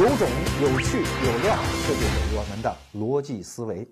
有种有趣有料，这就是我们的逻辑思维。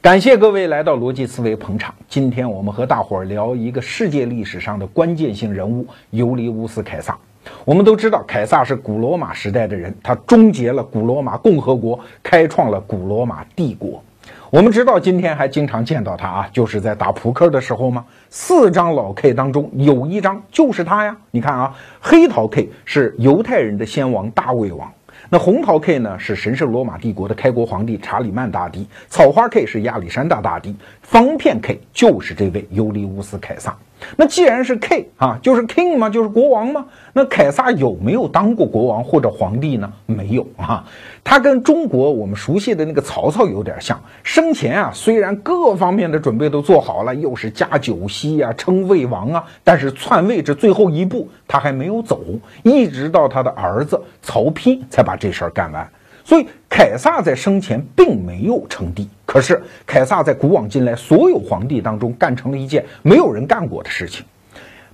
感谢各位来到逻辑思维捧场。今天我们和大伙儿聊一个世界历史上的关键性人物——尤利乌斯·凯撒。我们都知道，凯撒是古罗马时代的人，他终结了古罗马共和国，开创了古罗马帝国。我们知道，今天还经常见到他啊，就是在打扑克的时候吗？四张老 K 当中有一张就是他呀。你看啊，黑桃 K 是犹太人的先王大卫王，那红桃 K 呢是神圣罗马帝国的开国皇帝查理曼大帝，草花 K 是亚历山大大帝，方片 K 就是这位尤利乌斯凯撒。那既然是 K 啊，就是 King 嘛？就是国王嘛？那凯撒有没有当过国王或者皇帝呢？没有啊。他跟中国我们熟悉的那个曹操有点像，生前啊虽然各方面的准备都做好了，又是加九锡啊，称魏王啊，但是篡位这最后一步他还没有走，一直到他的儿子曹丕才把这事儿干完。所以凯撒在生前并没有称帝，可是凯撒在古往今来所有皇帝当中干成了一件没有人干过的事情。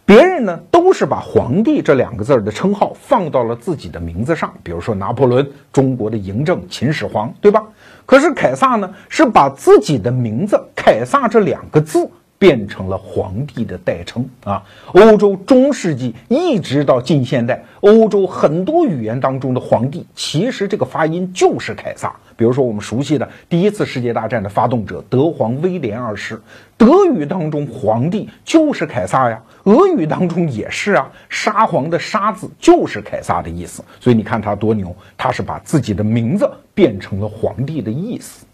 别人呢都是把皇帝这两个字的称号放到了自己的名字上，比如说拿破仑，中国的嬴政、秦始皇，对吧？可是凯撒呢是把自己的名字凯撒这两个字。变成了皇帝的代称啊！欧洲中世纪一直到近现代，欧洲很多语言当中的皇帝，其实这个发音就是凯撒。比如说我们熟悉的第一次世界大战的发动者德皇威廉二世，德语当中皇帝就是凯撒呀，俄语当中也是啊，沙皇的沙字就是凯撒的意思。所以你看他多牛，他是把自己的名字变成了皇帝的意思。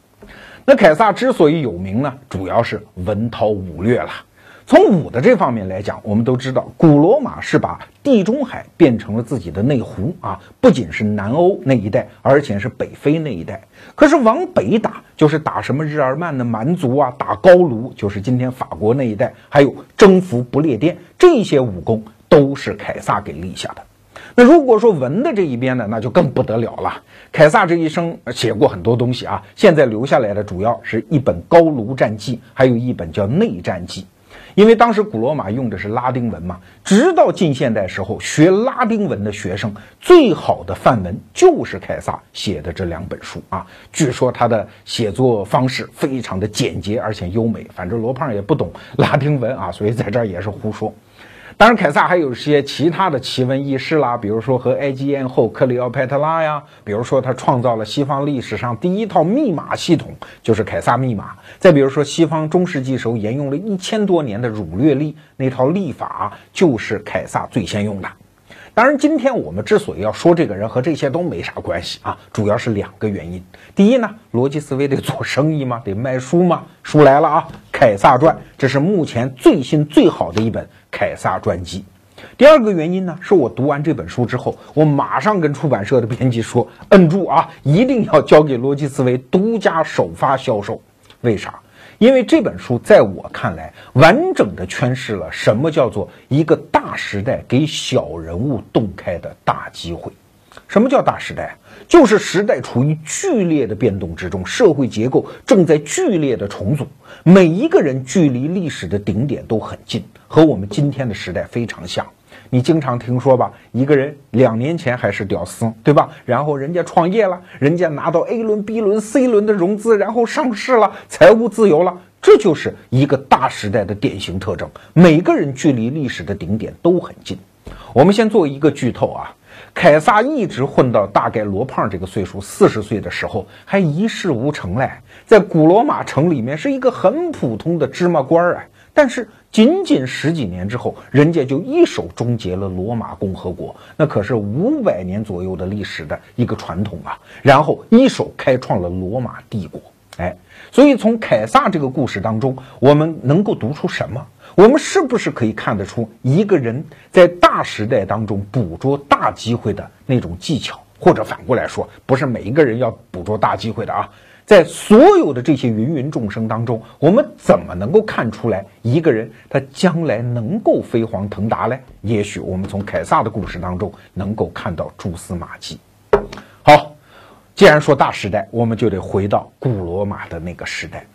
那凯撒之所以有名呢，主要是文韬武略了。从武的这方面来讲，我们都知道，古罗马是把地中海变成了自己的内湖啊，不仅是南欧那一带，而且是北非那一带。可是往北打，就是打什么日耳曼的蛮族啊，打高卢，就是今天法国那一带，还有征服不列颠，这些武功都是凯撒给立下的。那如果说文的这一边呢，那就更不得了了。凯撒这一生写过很多东西啊，现在留下来的主要是一本《高卢战记》，还有一本叫《内战记》。因为当时古罗马用的是拉丁文嘛，直到近现代时候，学拉丁文的学生最好的范文就是凯撒写的这两本书啊。据说他的写作方式非常的简洁而且优美，反正罗胖也不懂拉丁文啊，所以在这儿也是胡说。当然，凯撒还有一些其他的奇闻异事啦，比如说和埃及艳后克里奥佩特拉呀，比如说他创造了西方历史上第一套密码系统，就是凯撒密码。再比如说，西方中世纪时候沿用了一千多年的儒略历那套历法，就是凯撒最先用的。当然，今天我们之所以要说这个人和这些都没啥关系啊，主要是两个原因。第一呢，逻辑思维得做生意嘛，得卖书嘛。书来了啊，《凯撒传》，这是目前最新最好的一本凯撒传记。第二个原因呢，是我读完这本书之后，我马上跟出版社的编辑说，摁住啊，一定要交给罗辑思维独家首发销售。为啥？因为这本书在我看来，完整的诠释了什么叫做一个大时代给小人物洞开的大机会。什么叫大时代？就是时代处于剧烈的变动之中，社会结构正在剧烈的重组，每一个人距离历史的顶点都很近，和我们今天的时代非常像。你经常听说吧？一个人两年前还是屌丝，对吧？然后人家创业了，人家拿到 A 轮、B 轮、C 轮的融资，然后上市了，财务自由了。这就是一个大时代的典型特征。每个人距离历史的顶点都很近。我们先做一个剧透啊，凯撒一直混到大概罗胖这个岁数，四十岁的时候还一事无成嘞，在古罗马城里面是一个很普通的芝麻官儿啊。但是仅仅十几年之后，人家就一手终结了罗马共和国，那可是五百年左右的历史的一个传统啊。然后一手开创了罗马帝国，哎，所以从凯撒这个故事当中，我们能够读出什么？我们是不是可以看得出一个人在大时代当中捕捉大机会的那种技巧？或者反过来说，不是每一个人要捕捉大机会的啊。在所有的这些芸芸众生当中，我们怎么能够看出来一个人他将来能够飞黄腾达呢？也许我们从凯撒的故事当中能够看到蛛丝马迹。好，既然说大时代，我们就得回到古罗马的那个时代。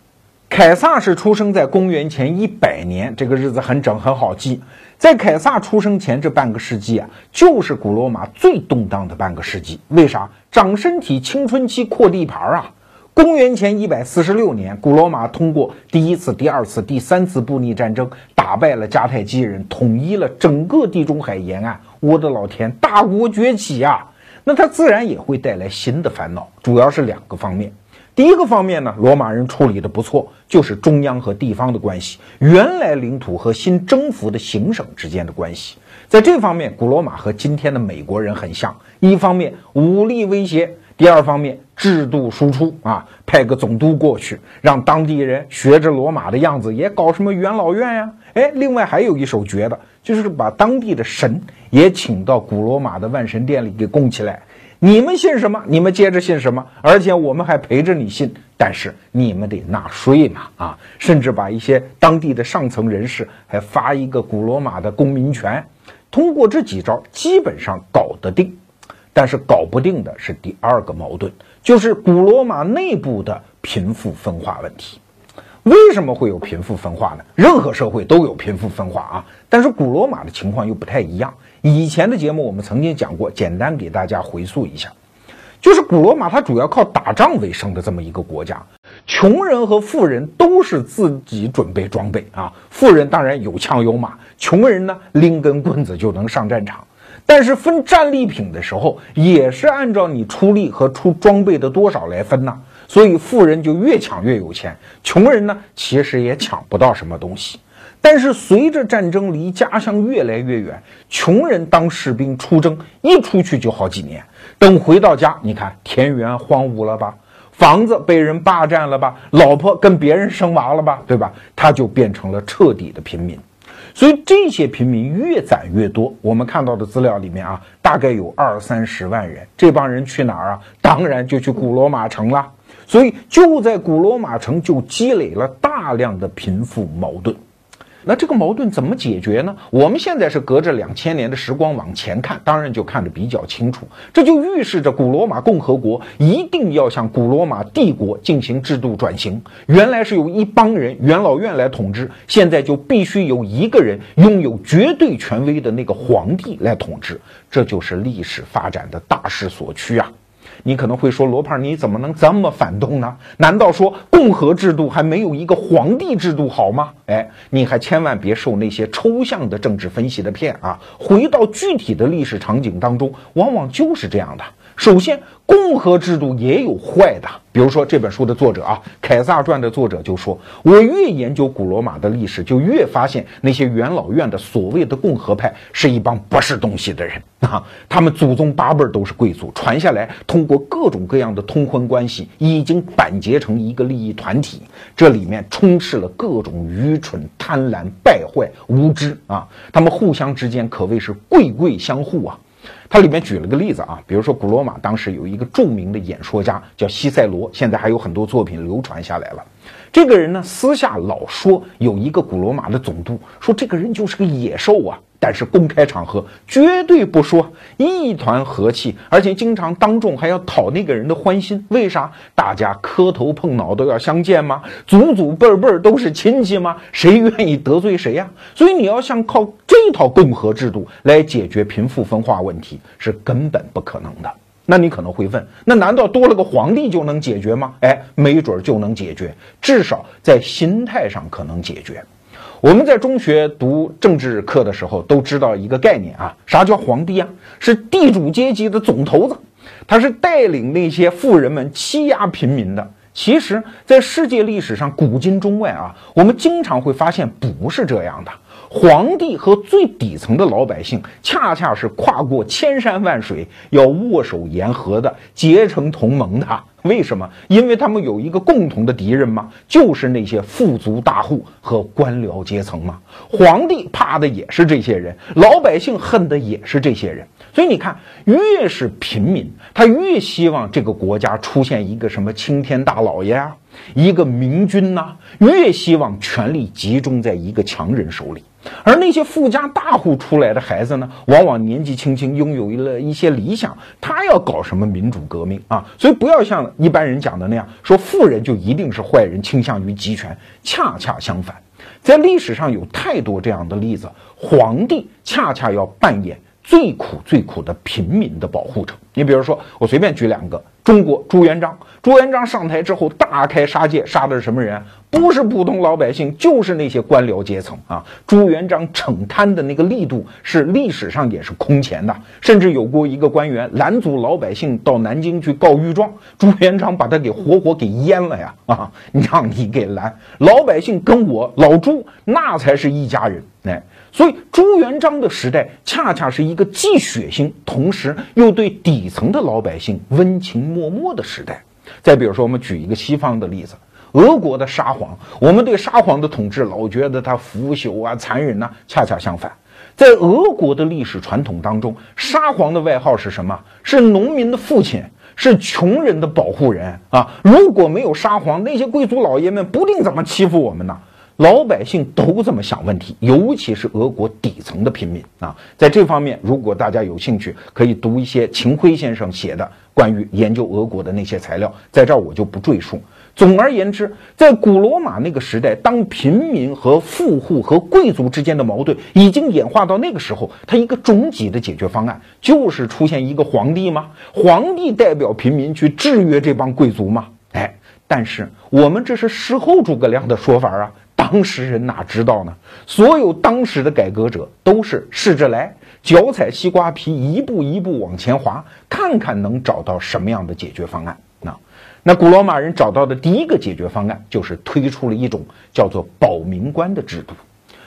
凯撒是出生在公元前一百年，这个日子很整很好记。在凯撒出生前这半个世纪啊，就是古罗马最动荡的半个世纪。为啥？长身体、青春期、扩地盘啊！公元前一百四十六年，古罗马通过第一次、第二次、第三次布匿战争，打败了迦太基人，统一了整个地中海沿岸。我的老天，大国崛起啊！那它自然也会带来新的烦恼，主要是两个方面。第一个方面呢，罗马人处理的不错，就是中央和地方的关系，原来领土和新征服的行省之间的关系，在这方面，古罗马和今天的美国人很像。一方面武力威胁，第二方面制度输出啊，派个总督过去，让当地人学着罗马的样子，也搞什么元老院呀？哎，另外还有一手绝的，就是把当地的神也请到古罗马的万神殿里给供起来。你们信什么？你们接着信什么？而且我们还陪着你信，但是你们得纳税嘛啊！甚至把一些当地的上层人士还发一个古罗马的公民权。通过这几招，基本上搞得定。但是搞不定的是第二个矛盾，就是古罗马内部的贫富分化问题。为什么会有贫富分化呢？任何社会都有贫富分化啊，但是古罗马的情况又不太一样。以前的节目我们曾经讲过，简单给大家回溯一下，就是古罗马它主要靠打仗为生的这么一个国家，穷人和富人都是自己准备装备啊，富人当然有枪有马，穷人呢拎根棍子就能上战场，但是分战利品的时候也是按照你出力和出装备的多少来分呐。所以富人就越抢越有钱，穷人呢其实也抢不到什么东西。但是随着战争离家乡越来越远，穷人当士兵出征，一出去就好几年，等回到家，你看田园荒芜了吧，房子被人霸占了吧，老婆跟别人生娃了吧，对吧？他就变成了彻底的平民。所以这些平民越攒越多，我们看到的资料里面啊，大概有二三十万人。这帮人去哪儿啊？当然就去古罗马城了。所以就在古罗马城就积累了大量的贫富矛盾，那这个矛盾怎么解决呢？我们现在是隔着两千年的时光往前看，当然就看得比较清楚。这就预示着古罗马共和国一定要向古罗马帝国进行制度转型。原来是由一帮人元老院来统治，现在就必须有一个人拥有绝对权威的那个皇帝来统治。这就是历史发展的大势所趋啊！你可能会说，罗胖，你怎么能这么反动呢？难道说共和制度还没有一个皇帝制度好吗？哎，你还千万别受那些抽象的政治分析的骗啊！回到具体的历史场景当中，往往就是这样的。首先，共和制度也有坏的，比如说这本书的作者啊，《凯撒传》的作者就说：“我越研究古罗马的历史，就越发现那些元老院的所谓的共和派是一帮不是东西的人 啊！他们祖宗八辈都是贵族，传下来通过各种各样的通婚关系，已经板结成一个利益团体，这里面充斥了各种愚蠢、贪婪、败坏、无知啊！他们互相之间可谓是贵贵相护啊！”他里面举了个例子啊，比如说古罗马当时有一个著名的演说家叫西塞罗，现在还有很多作品流传下来了。这个人呢，私下老说有一个古罗马的总督，说这个人就是个野兽啊。但是公开场合绝对不说，一团和气，而且经常当众还要讨那个人的欢心。为啥？大家磕头碰脑都要相见吗？祖祖辈辈都是亲戚吗？谁愿意得罪谁呀？所以你要想靠这套共和制度来解决贫富分化问题，是根本不可能的。那你可能会问，那难道多了个皇帝就能解决吗？哎，没准就能解决，至少在心态上可能解决。我们在中学读政治课的时候都知道一个概念啊，啥叫皇帝啊？是地主阶级的总头子，他是带领那些富人们欺压平民的。其实，在世界历史上，古今中外啊，我们经常会发现不是这样的。皇帝和最底层的老百姓，恰恰是跨过千山万水，要握手言和的，结成同盟的。为什么？因为他们有一个共同的敌人吗？就是那些富足大户和官僚阶层吗？皇帝怕的也是这些人，老百姓恨的也是这些人。所以你看，越是平民，他越希望这个国家出现一个什么青天大老爷啊，一个明君呐，越希望权力集中在一个强人手里。而那些富家大户出来的孩子呢，往往年纪轻轻拥有了一些理想，他要搞什么民主革命啊？所以不要像一般人讲的那样，说富人就一定是坏人，倾向于集权。恰恰相反，在历史上有太多这样的例子，皇帝恰恰要扮演最苦最苦的平民的保护者。你比如说，我随便举两个。中国朱元璋，朱元璋上台之后大开杀戒，杀的是什么人？不是普通老百姓，就是那些官僚阶层啊！朱元璋惩贪的那个力度是历史上也是空前的，甚至有过一个官员拦阻老百姓到南京去告御状，朱元璋把他给活活给淹了呀！啊，让你给拦，老百姓跟我老朱那才是一家人，哎。所以朱元璋的时代恰恰是一个既血腥，同时又对底层的老百姓温情脉脉的时代。再比如说，我们举一个西方的例子，俄国的沙皇。我们对沙皇的统治老觉得他腐朽啊、残忍呐，恰恰相反，在俄国的历史传统当中，沙皇的外号是什么？是农民的父亲，是穷人的保护人啊！如果没有沙皇，那些贵族老爷们不定怎么欺负我们呢？老百姓都这么想问题，尤其是俄国底层的平民啊，在这方面，如果大家有兴趣，可以读一些秦晖先生写的关于研究俄国的那些材料，在这儿我就不赘述。总而言之，在古罗马那个时代，当平民和富户和贵族之间的矛盾已经演化到那个时候，他一个终极的解决方案就是出现一个皇帝吗？皇帝代表平民去制约这帮贵族吗？哎，但是我们这是事后诸葛亮的说法啊。当时人哪知道呢？所有当时的改革者都是试着来，脚踩西瓜皮，一步一步往前滑，看看能找到什么样的解决方案。那那古罗马人找到的第一个解决方案，就是推出了一种叫做保民官的制度，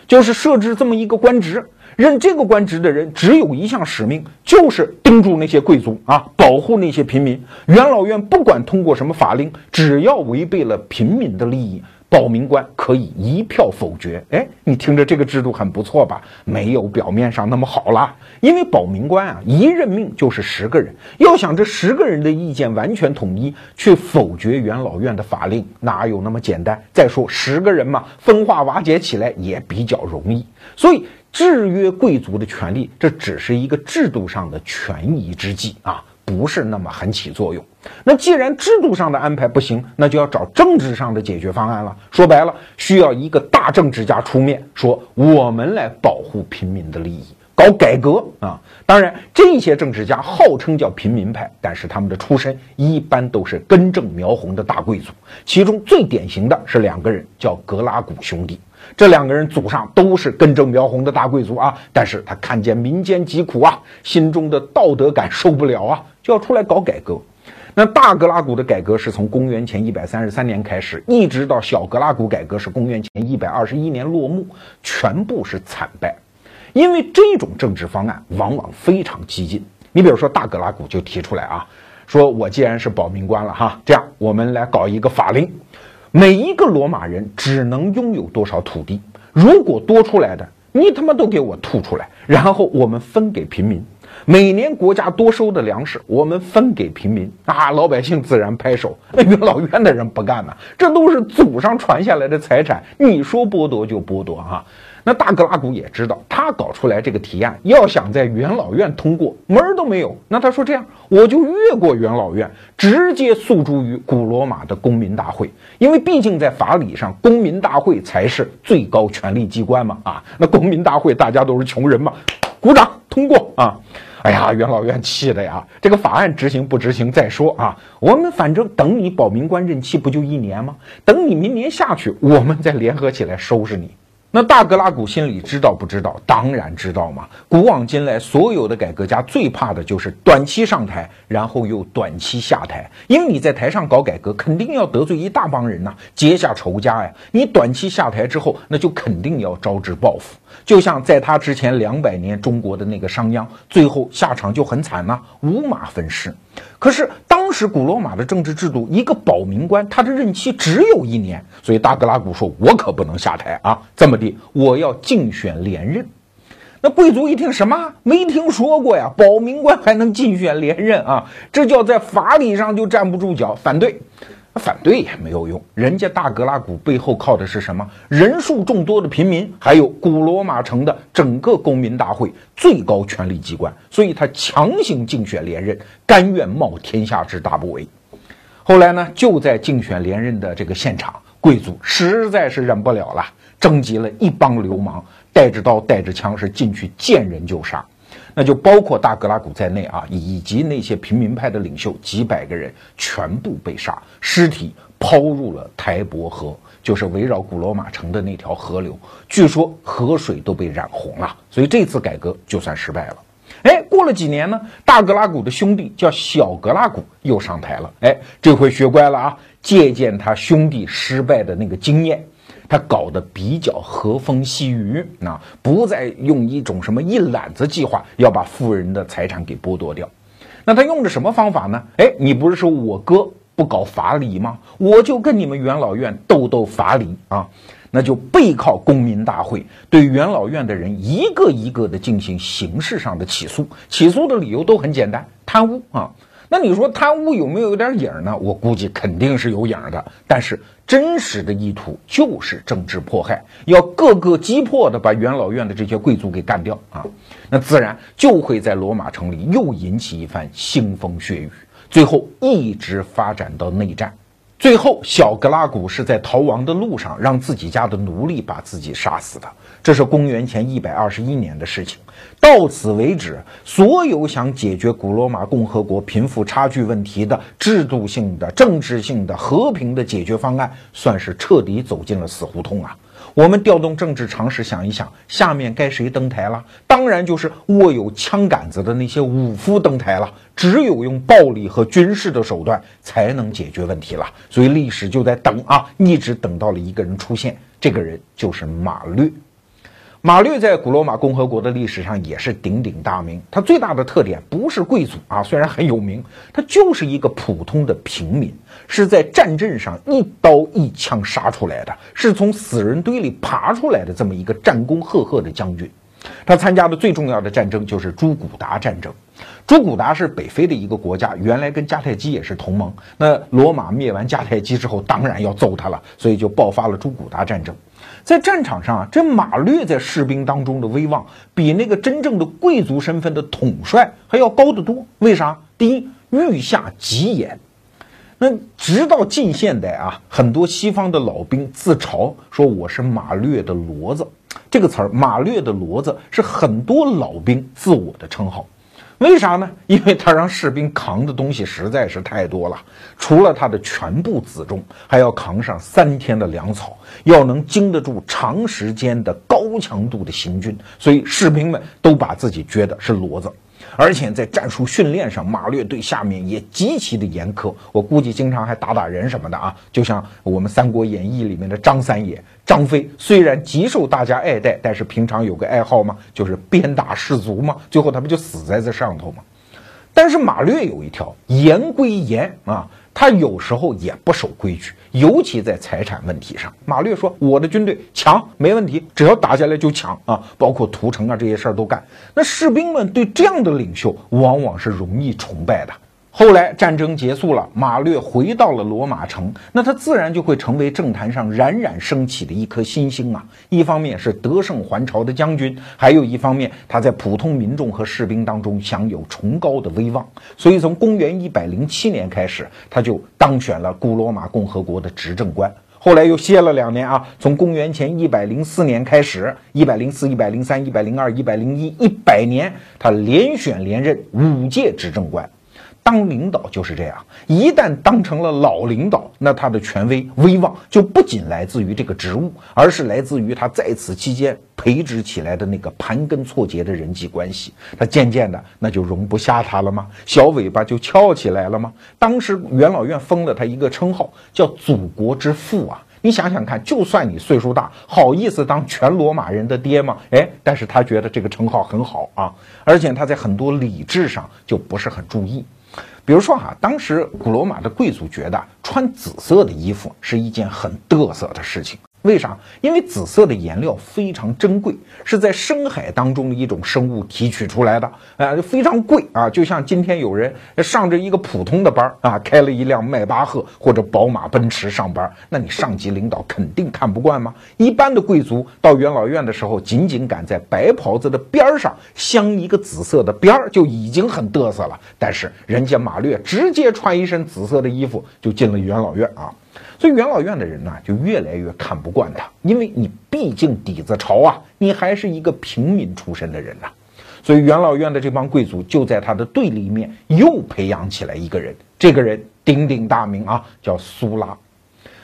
就是设置这么一个官职，任这个官职的人只有一项使命，就是盯住那些贵族啊，保护那些平民。元老院不管通过什么法令，只要违背了平民的利益。保民官可以一票否决，哎，你听着这个制度很不错吧？没有表面上那么好了，因为保民官啊，一任命就是十个人，要想这十个人的意见完全统一去否决元老院的法令，哪有那么简单？再说十个人嘛，分化瓦解起来也比较容易，所以制约贵族的权利，这只是一个制度上的权宜之计啊。不是那么很起作用。那既然制度上的安排不行，那就要找政治上的解决方案了。说白了，需要一个大政治家出面，说我们来保护平民的利益，搞改革啊。当然，这些政治家号称叫平民派，但是他们的出身一般都是根正苗红的大贵族。其中最典型的是两个人，叫格拉古兄弟。这两个人祖上都是根正苗红的大贵族啊，但是他看见民间疾苦啊，心中的道德感受不了啊，就要出来搞改革。那大格拉古的改革是从公元前一百三十三年开始，一直到小格拉古改革是公元前一百二十一年落幕，全部是惨败。因为这种政治方案往往非常激进。你比如说大格拉古就提出来啊，说我既然是保民官了哈，这样我们来搞一个法令。每一个罗马人只能拥有多少土地？如果多出来的，你他妈都给我吐出来，然后我们分给平民。每年国家多收的粮食，我们分给平民啊！老百姓自然拍手。那元老院的人不干呐，这都是祖上传下来的财产，你说剥夺就剥夺哈。那大格拉古也知道，他搞出来这个提案，要想在元老院通过，门儿都没有。那他说这样，我就越过元老院，直接诉诸于古罗马的公民大会，因为毕竟在法理上，公民大会才是最高权力机关嘛。啊，那公民大会大家都是穷人嘛，鼓掌通过啊。哎呀，元老院气的呀，这个法案执行不执行再说啊。我们反正等你保民官任期不就一年吗？等你明年下去，我们再联合起来收拾你。那大格拉古心里知道不知道？当然知道嘛。古往今来，所有的改革家最怕的就是短期上台，然后又短期下台。因为你在台上搞改革，肯定要得罪一大帮人呐，结下仇家呀。你短期下台之后，那就肯定要招致报复。就像在他之前两百年，中国的那个商鞅，最后下场就很惨呐，五马分尸。可是当时古罗马的政治制度，一个保民官他的任期只有一年，所以大格拉古说：“我可不能下台啊！这么的，我要竞选连任。”那贵族一听什么？没听说过呀？保民官还能竞选连任啊？这叫在法理上就站不住脚，反对。反对也没有用，人家大格拉古背后靠的是什么？人数众多的平民，还有古罗马城的整个公民大会最高权力机关，所以他强行竞选连任，甘愿冒天下之大不韪。后来呢，就在竞选连任的这个现场，贵族实在是忍不了了，征集了一帮流氓，带着刀带着枪是进去见人就杀。那就包括大格拉古在内啊，以及那些平民派的领袖几百个人全部被杀，尸体抛入了台伯河，就是围绕古罗马城的那条河流。据说河水都被染红了，所以这次改革就算失败了。哎，过了几年呢，大格拉古的兄弟叫小格拉古又上台了。哎，这回学乖了啊，借鉴他兄弟失败的那个经验。他搞得比较和风细雨，啊，不再用一种什么一揽子计划要把富人的财产给剥夺掉。那他用的什么方法呢？哎，你不是说我哥不搞法理吗？我就跟你们元老院斗斗法理啊！那就背靠公民大会，对元老院的人一个一个的进行形式上的起诉。起诉的理由都很简单，贪污啊。那你说贪污有没有点影儿呢？我估计肯定是有影儿的，但是真实的意图就是政治迫害，要各个击破的把元老院的这些贵族给干掉啊！那自然就会在罗马城里又引起一番腥风血雨，最后一直发展到内战。最后，小格拉古是在逃亡的路上，让自己家的奴隶把自己杀死的。这是公元前一百二十一年的事情。到此为止，所有想解决古罗马共和国贫富差距问题的制度性的、政治性的、和平的解决方案，算是彻底走进了死胡同啊！我们调动政治常识想一想，下面该谁登台了？当然就是握有枪杆子的那些武夫登台了。只有用暴力和军事的手段才能解决问题了。所以历史就在等啊，一直等到了一个人出现，这个人就是马略。马略在古罗马共和国的历史上也是鼎鼎大名。他最大的特点不是贵族啊，虽然很有名，他就是一个普通的平民，是在战阵上一刀一枪杀出来的，是从死人堆里爬出来的这么一个战功赫赫的将军。他参加的最重要的战争就是朱古达战争。朱古达是北非的一个国家，原来跟迦太基也是同盟。那罗马灭完迦太基之后，当然要揍他了，所以就爆发了朱古达战争。在战场上啊，这马略在士兵当中的威望比那个真正的贵族身份的统帅还要高得多。为啥？第一，御下极严。那直到近现代啊，很多西方的老兵自嘲说我是马略的骡子。这个词儿“马略的骡子”是很多老兵自我的称号。为啥呢？因为他让士兵扛的东西实在是太多了，除了他的全部辎重，还要扛上三天的粮草，要能经得住长时间的高强度的行军，所以士兵们都把自己觉得是骡子。而且在战术训练上，马略对下面也极其的严苛，我估计经常还打打人什么的啊。就像我们《三国演义》里面的张三爷张飞，虽然极受大家爱戴，但是平常有个爱好嘛，就是鞭打士卒嘛，最后他不就死在这上头吗？但是马略有一条，严归严啊。他有时候也不守规矩，尤其在财产问题上。马略说：“我的军队强没问题，只要打下来就抢啊，包括屠城啊这些事儿都干。”那士兵们对这样的领袖往往是容易崇拜的。后来战争结束了，马略回到了罗马城，那他自然就会成为政坛上冉冉升起的一颗新星啊！一方面是得胜还朝的将军，还有一方面他在普通民众和士兵当中享有崇高的威望。所以从公元一百零七年开始，他就当选了古罗马共和国的执政官。后来又歇了两年啊，从公元前一百零四年开始，一百零四、一百零三、一百零二、一百零一，一百年，他连选连任五届执政官。当领导就是这样，一旦当成了老领导，那他的权威威望就不仅来自于这个职务，而是来自于他在此期间培植起来的那个盘根错节的人际关系。他渐渐的那就容不下他了吗？小尾巴就翘起来了吗？当时元老院封了他一个称号，叫“祖国之父”啊！你想想看，就算你岁数大，好意思当全罗马人的爹吗？哎，但是他觉得这个称号很好啊，而且他在很多礼制上就不是很注意。比如说哈，当时古罗马的贵族觉得穿紫色的衣服是一件很得瑟的事情。为啥？因为紫色的颜料非常珍贵，是在深海当中的一种生物提取出来的，啊，非常贵啊。就像今天有人上着一个普通的班啊，开了一辆迈巴赫或者宝马、奔驰上班，那你上级领导肯定看不惯吗？一般的贵族到元老院的时候，仅仅敢在白袍子的边上镶一个紫色的边儿，就已经很嘚瑟了。但是人家马略直接穿一身紫色的衣服就进了元老院啊。所以元老院的人呢，就越来越看不惯他，因为你毕竟底子潮啊，你还是一个平民出身的人呐。所以元老院的这帮贵族就在他的对立面又培养起来一个人，这个人鼎鼎大名啊，叫苏拉。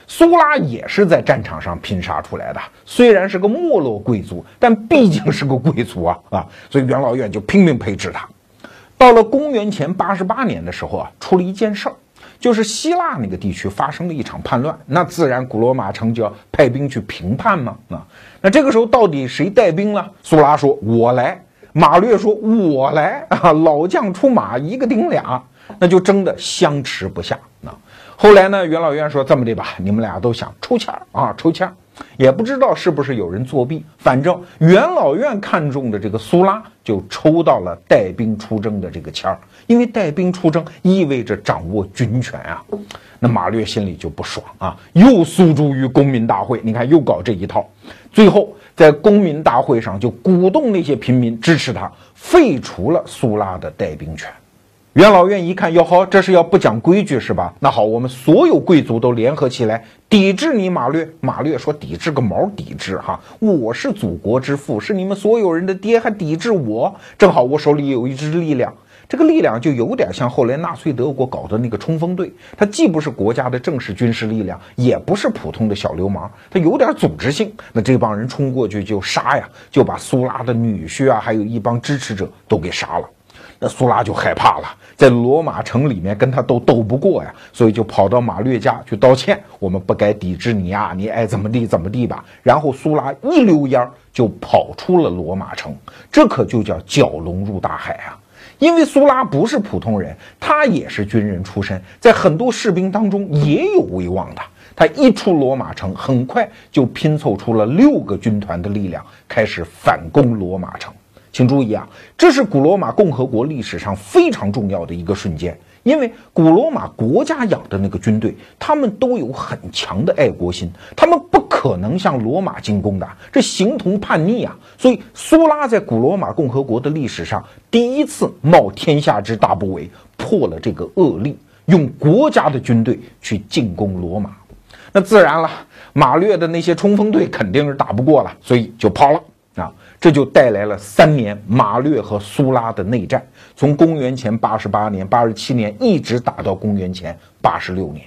苏拉也是在战场上拼杀出来的，虽然是个没落贵族，但毕竟是个贵族啊啊！所以元老院就拼命培植他。到了公元前八十八年的时候啊，出了一件事儿。就是希腊那个地区发生了一场叛乱，那自然古罗马城就要派兵去平叛嘛。啊，那这个时候到底谁带兵呢？苏拉说：“我来。”马略说：“我来。”啊，老将出马，一个顶俩，那就争得相持不下。啊，后来呢，元老院说：“这么的吧，你们俩都想抽签啊，抽签。”也不知道是不是有人作弊，反正元老院看中的这个苏拉就抽到了带兵出征的这个签儿，因为带兵出征意味着掌握军权啊。那马略心里就不爽啊，又诉诸于公民大会，你看又搞这一套，最后在公民大会上就鼓动那些平民支持他，废除了苏拉的带兵权。元老院一看，哟呵，这是要不讲规矩是吧？那好，我们所有贵族都联合起来抵制你马略。马略说：“抵制个毛，抵制哈！我是祖国之父，是你们所有人的爹，还抵制我？正好我手里有一支力量，这个力量就有点像后来纳粹德国搞的那个冲锋队，它既不是国家的正式军事力量，也不是普通的小流氓，它有点组织性。那这帮人冲过去就杀呀，就把苏拉的女婿啊，还有一帮支持者都给杀了。那苏拉就害怕了。”在罗马城里面跟他斗斗不过呀，所以就跑到马略家去道歉。我们不该抵制你呀，你爱怎么地怎么地吧。然后苏拉一溜烟就跑出了罗马城，这可就叫蛟龙入大海啊！因为苏拉不是普通人，他也是军人出身，在很多士兵当中也有威望的。他一出罗马城，很快就拼凑出了六个军团的力量，开始反攻罗马城。请注意啊，这是古罗马共和国历史上非常重要的一个瞬间，因为古罗马国家养的那个军队，他们都有很强的爱国心，他们不可能向罗马进攻的，这形同叛逆啊！所以苏拉在古罗马共和国的历史上第一次冒天下之大不韪，破了这个恶例，用国家的军队去进攻罗马，那自然了，马略的那些冲锋队肯定是打不过了，所以就跑了。这就带来了三年马略和苏拉的内战，从公元前八十八年、八十七年一直打到公元前八十六年。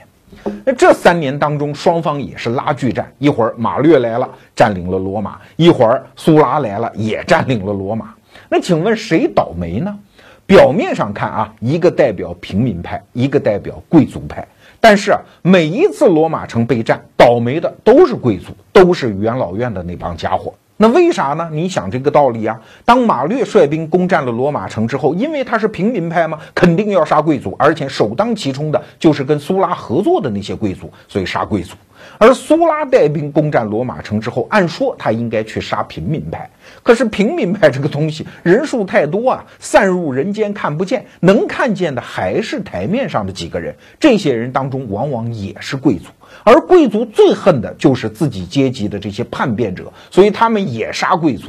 那这三年当中，双方也是拉锯战，一会儿马略来了，占领了罗马；一会儿苏拉来了，也占领了罗马。那请问谁倒霉呢？表面上看啊，一个代表平民派，一个代表贵族派，但是啊，每一次罗马城被占，倒霉的都是贵族，都是元老院的那帮家伙。那为啥呢？你想这个道理啊？当马略率兵攻占了罗马城之后，因为他是平民派嘛，肯定要杀贵族，而且首当其冲的就是跟苏拉合作的那些贵族，所以杀贵族。而苏拉带兵攻占罗马城之后，按说他应该去杀平民派，可是平民派这个东西人数太多啊，散入人间看不见，能看见的还是台面上的几个人。这些人当中往往也是贵族。而贵族最恨的就是自己阶级的这些叛变者，所以他们也杀贵族。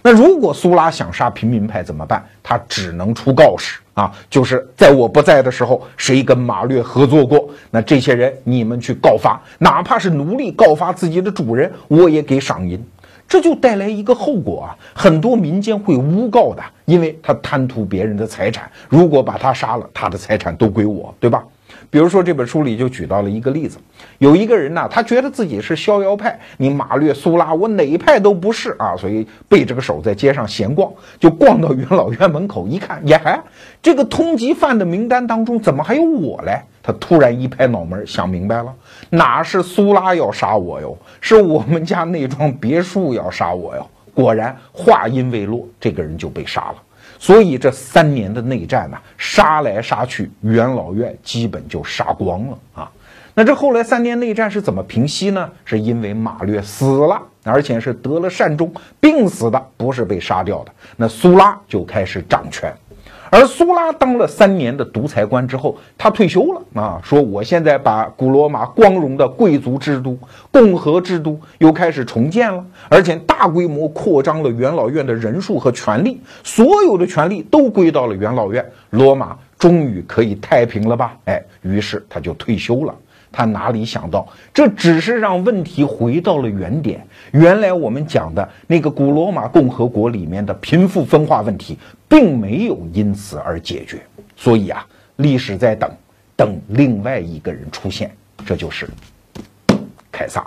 那如果苏拉想杀平民派怎么办？他只能出告示啊，就是在我不在的时候，谁跟马略合作过，那这些人你们去告发，哪怕是奴隶告发自己的主人，我也给赏银。这就带来一个后果啊，很多民间会诬告的，因为他贪图别人的财产，如果把他杀了，他的财产都归我，对吧？比如说这本书里就举到了一个例子，有一个人呢，他觉得自己是逍遥派，你马略、苏拉，我哪一派都不是啊，所以背着个手在街上闲逛，就逛到元老院门口一看，呀，这个通缉犯的名单当中怎么还有我嘞？他突然一拍脑门，想明白了，哪是苏拉要杀我哟，是我们家那幢别墅要杀我哟。果然话音未落，这个人就被杀了。所以这三年的内战呢，杀来杀去，元老院基本就杀光了啊。那这后来三年内战是怎么平息呢？是因为马略死了，而且是得了善终，病死的，不是被杀掉的。那苏拉就开始掌权。而苏拉当了三年的独裁官之后，他退休了啊，说我现在把古罗马光荣的贵族制度、共和制度又开始重建了，而且大规模扩张了元老院的人数和权力，所有的权力都归到了元老院，罗马终于可以太平了吧？哎，于是他就退休了。他哪里想到，这只是让问题回到了原点。原来我们讲的那个古罗马共和国里面的贫富分化问题，并没有因此而解决。所以啊，历史在等，等另外一个人出现，这就是凯撒。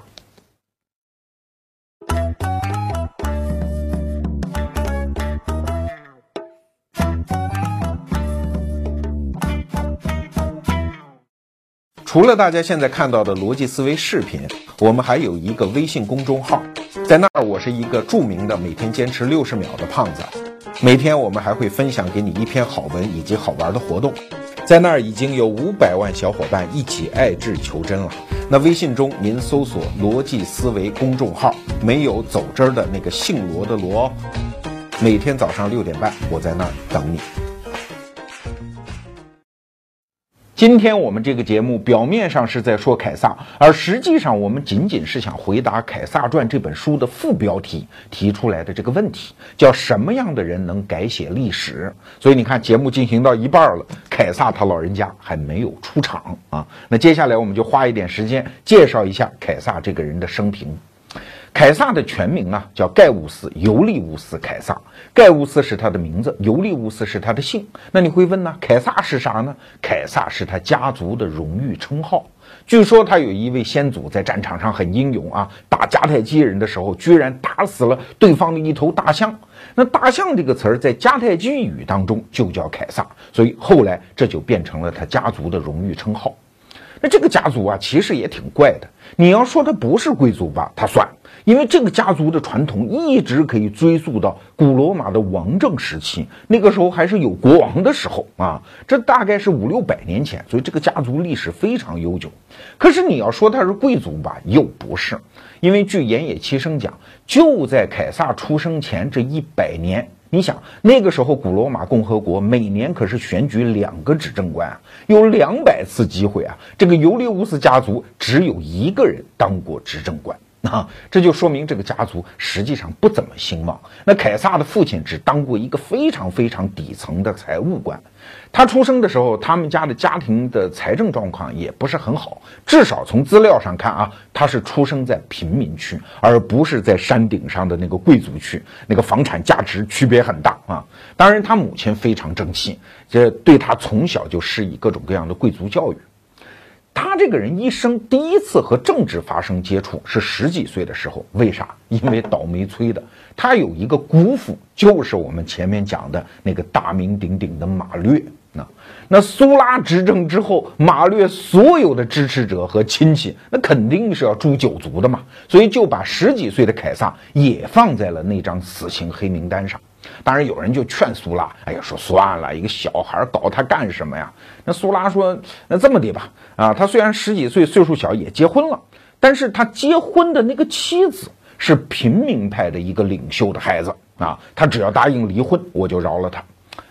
除了大家现在看到的逻辑思维视频，我们还有一个微信公众号，在那儿我是一个著名的每天坚持六十秒的胖子，每天我们还会分享给你一篇好文以及好玩的活动，在那儿已经有五百万小伙伴一起爱智求真了。那微信中您搜索“逻辑思维”公众号，没有走之儿的那个姓罗的罗。每天早上六点半，我在那儿等你。今天我们这个节目表面上是在说凯撒，而实际上我们仅仅是想回答《凯撒传》这本书的副标题提出来的这个问题，叫什么样的人能改写历史？所以你看，节目进行到一半了，凯撒他老人家还没有出场啊。那接下来我们就花一点时间介绍一下凯撒这个人的生平。凯撒的全名呢叫盖乌斯·尤利乌斯·凯撒，盖乌斯是他的名字，尤利乌斯是他的姓。那你会问呢？凯撒是啥呢？凯撒是他家族的荣誉称号。据说他有一位先祖在战场上很英勇啊，打迦太基人的时候居然打死了对方的一头大象。那大象这个词儿在迦太基语当中就叫凯撒，所以后来这就变成了他家族的荣誉称号。那这个家族啊，其实也挺怪的。你要说他不是贵族吧，他算。因为这个家族的传统一直可以追溯到古罗马的王政时期，那个时候还是有国王的时候啊，这大概是五六百年前，所以这个家族历史非常悠久。可是你要说他是贵族吧，又不是，因为据岩野七生讲，就在凯撒出生前这一百年，你想那个时候古罗马共和国每年可是选举两个执政官啊，有两百次机会啊，这个尤利乌斯家族只有一个人当过执政官。啊，这就说明这个家族实际上不怎么兴旺。那凯撒的父亲只当过一个非常非常底层的财务官。他出生的时候，他们家的家庭的财政状况也不是很好。至少从资料上看啊，他是出生在贫民区，而不是在山顶上的那个贵族区。那个房产价值区别很大啊。当然，他母亲非常争气，这对他从小就施以各种各样的贵族教育。他这个人一生第一次和政治发生接触是十几岁的时候，为啥？因为倒霉催的。他有一个姑父，就是我们前面讲的那个大名鼎鼎的马略。那那苏拉执政之后，马略所有的支持者和亲戚，那肯定是要诛九族的嘛。所以就把十几岁的凯撒也放在了那张死刑黑名单上。当然，有人就劝苏拉，哎呀，说算了，一个小孩搞他干什么呀？那苏拉说，那这么的吧，啊，他虽然十几岁，岁数小，也结婚了，但是他结婚的那个妻子是平民派的一个领袖的孩子啊，他只要答应离婚，我就饶了他。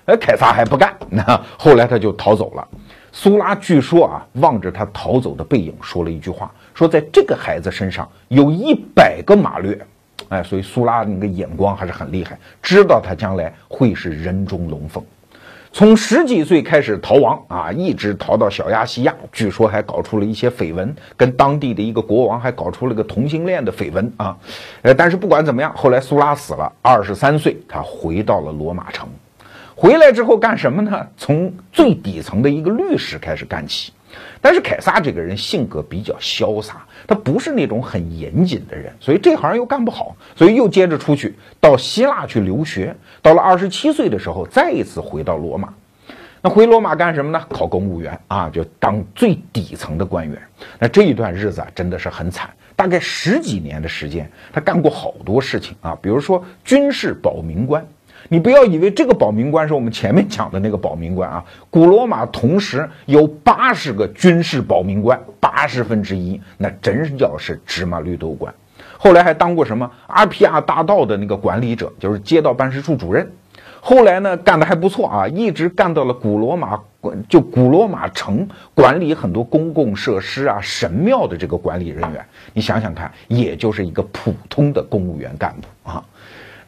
哎，凯撒还不干，那后来他就逃走了。苏拉据说啊，望着他逃走的背影，说了一句话，说在这个孩子身上有一百个马略。哎，所以苏拉那个眼光还是很厉害，知道他将来会是人中龙凤。从十几岁开始逃亡啊，一直逃到小亚细亚，据说还搞出了一些绯闻，跟当地的一个国王还搞出了个同性恋的绯闻啊。呃，但是不管怎么样，后来苏拉死了，二十三岁，他回到了罗马城。回来之后干什么呢？从最底层的一个律师开始干起。但是凯撒这个人性格比较潇洒，他不是那种很严谨的人，所以这行又干不好，所以又接着出去到希腊去留学。到了二十七岁的时候，再一次回到罗马。那回罗马干什么呢？考公务员啊，就当最底层的官员。那这一段日子啊，真的是很惨，大概十几年的时间，他干过好多事情啊，比如说军事保民官。你不要以为这个保民官是我们前面讲的那个保民官啊，古罗马同时有八十个军事保民官，八十分之一，那真叫是芝麻绿豆官。后来还当过什么阿皮亚大道的那个管理者，就是街道办事处主任。后来呢，干得还不错啊，一直干到了古罗马管，就古罗马城管理很多公共设施啊、神庙的这个管理人员。你想想看，也就是一个普通的公务员干部啊。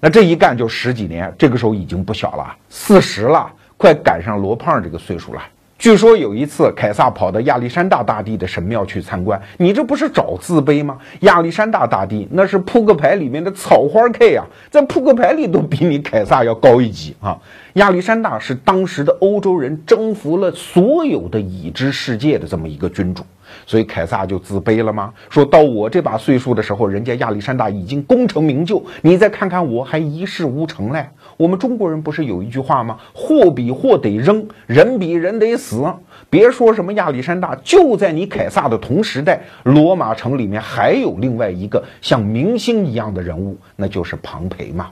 那这一干就十几年，这个时候已经不小了，四十了，快赶上罗胖这个岁数了。据说有一次，凯撒跑到亚历山大大帝的神庙去参观，你这不是找自卑吗？亚历山大大帝那是扑克牌里面的草花 K 啊，在扑克牌里都比你凯撒要高一级啊。亚历山大是当时的欧洲人征服了所有的已知世界的这么一个君主。所以凯撒就自卑了吗？说到我这把岁数的时候，人家亚历山大已经功成名就，你再看看我还一事无成嘞。我们中国人不是有一句话吗？货比货得扔，人比人得死。别说什么亚历山大，就在你凯撒的同时代，罗马城里面还有另外一个像明星一样的人物，那就是庞培嘛。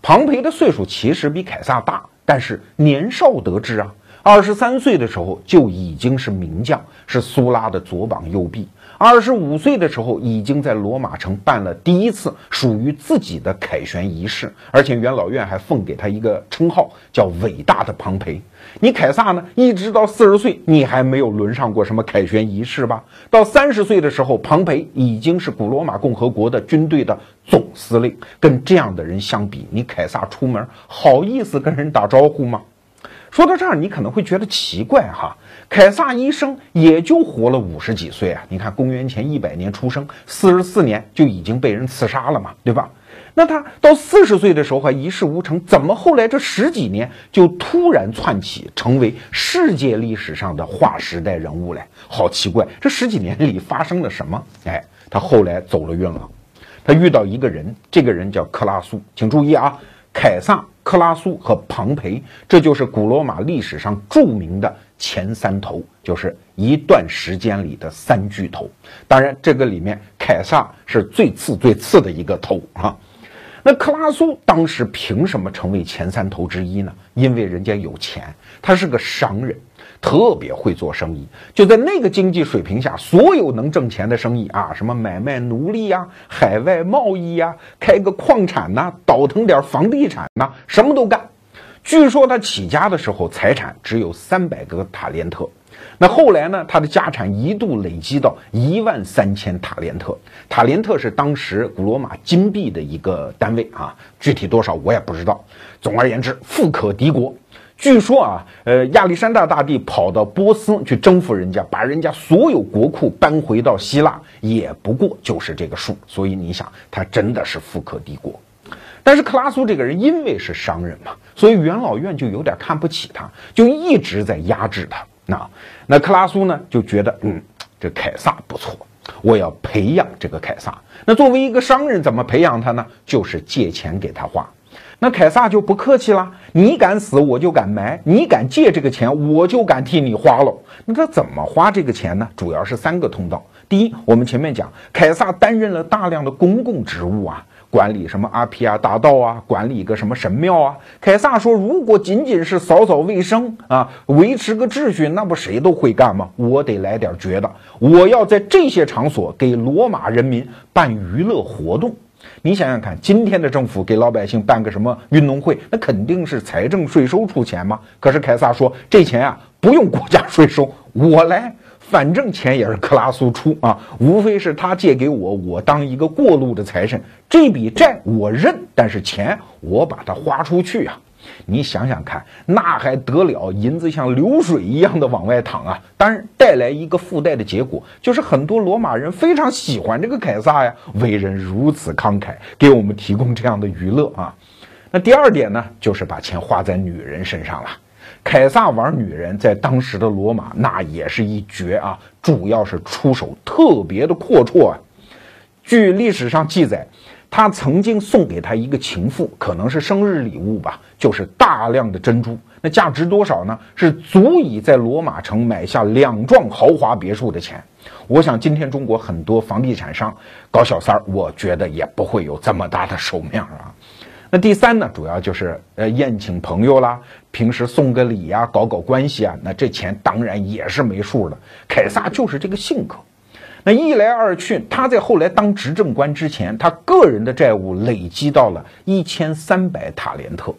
庞培的岁数其实比凯撒大，但是年少得志啊。二十三岁的时候就已经是名将，是苏拉的左膀右臂。二十五岁的时候，已经在罗马城办了第一次属于自己的凯旋仪式，而且元老院还奉给他一个称号，叫“伟大的庞培”。你凯撒呢，一直到四十岁，你还没有轮上过什么凯旋仪式吧？到三十岁的时候，庞培已经是古罗马共和国的军队的总司令。跟这样的人相比，你凯撒出门好意思跟人打招呼吗？说到这儿，你可能会觉得奇怪哈，凯撒一生也就活了五十几岁啊！你看，公元前一百年出生，四十四年就已经被人刺杀了嘛，对吧？那他到四十岁的时候还一事无成，怎么后来这十几年就突然窜起，成为世界历史上的划时代人物嘞？好奇怪，这十几年里发生了什么？哎，他后来走了运了，他遇到一个人，这个人叫克拉苏，请注意啊，凯撒。克拉苏和庞培，这就是古罗马历史上著名的前三头，就是一段时间里的三巨头。当然，这个里面凯撒是最次最次的一个头啊。那克拉苏当时凭什么成为前三头之一呢？因为人家有钱，他是个商人。特别会做生意，就在那个经济水平下，所有能挣钱的生意啊，什么买卖奴隶呀、海外贸易呀、开个矿产呐、倒腾点房地产呐，什么都干。据说他起家的时候财产只有三百个塔连特，那后来呢，他的家产一度累积到一万三千塔连特。塔连特是当时古罗马金币的一个单位啊，具体多少我也不知道。总而言之，富可敌国。据说啊，呃，亚历山大大帝跑到波斯去征服人家，把人家所有国库搬回到希腊，也不过就是这个数。所以你想，他真的是富可敌国。但是克拉苏这个人因为是商人嘛，所以元老院就有点看不起他，就一直在压制他。那那克拉苏呢，就觉得嗯，这凯撒不错，我要培养这个凯撒。那作为一个商人，怎么培养他呢？就是借钱给他花。那凯撒就不客气了，你敢死我就敢埋，你敢借这个钱我就敢替你花了。那他怎么花这个钱呢？主要是三个通道。第一，我们前面讲，凯撒担任了大量的公共职务啊，管理什么阿皮亚大道啊，管理一个什么神庙啊。凯撒说，如果仅仅是扫扫卫生啊，维持个秩序，那不谁都会干吗？我得来点绝的，我要在这些场所给罗马人民办娱乐活动。你想想看，今天的政府给老百姓办个什么运动会，那肯定是财政税收出钱嘛。可是凯撒说，这钱啊不用国家税收，我来，反正钱也是克拉苏出啊，无非是他借给我，我当一个过路的财神，这笔债我认，但是钱我把它花出去啊。你想想看，那还得了？银子像流水一样的往外淌啊！当然，带来一个附带的结果，就是很多罗马人非常喜欢这个凯撒呀，为人如此慷慨，给我们提供这样的娱乐啊。那第二点呢，就是把钱花在女人身上了。凯撒玩女人，在当时的罗马那也是一绝啊，主要是出手特别的阔绰啊。据历史上记载。他曾经送给他一个情妇，可能是生日礼物吧，就是大量的珍珠。那价值多少呢？是足以在罗马城买下两幢豪华别墅的钱。我想今天中国很多房地产商搞小三儿，我觉得也不会有这么大的手面啊。那第三呢，主要就是呃宴请朋友啦，平时送个礼呀，搞搞关系啊。那这钱当然也是没数的。凯撒就是这个性格。那一来二去，他在后来当执政官之前，他个人的债务累积到了一千三百塔连特。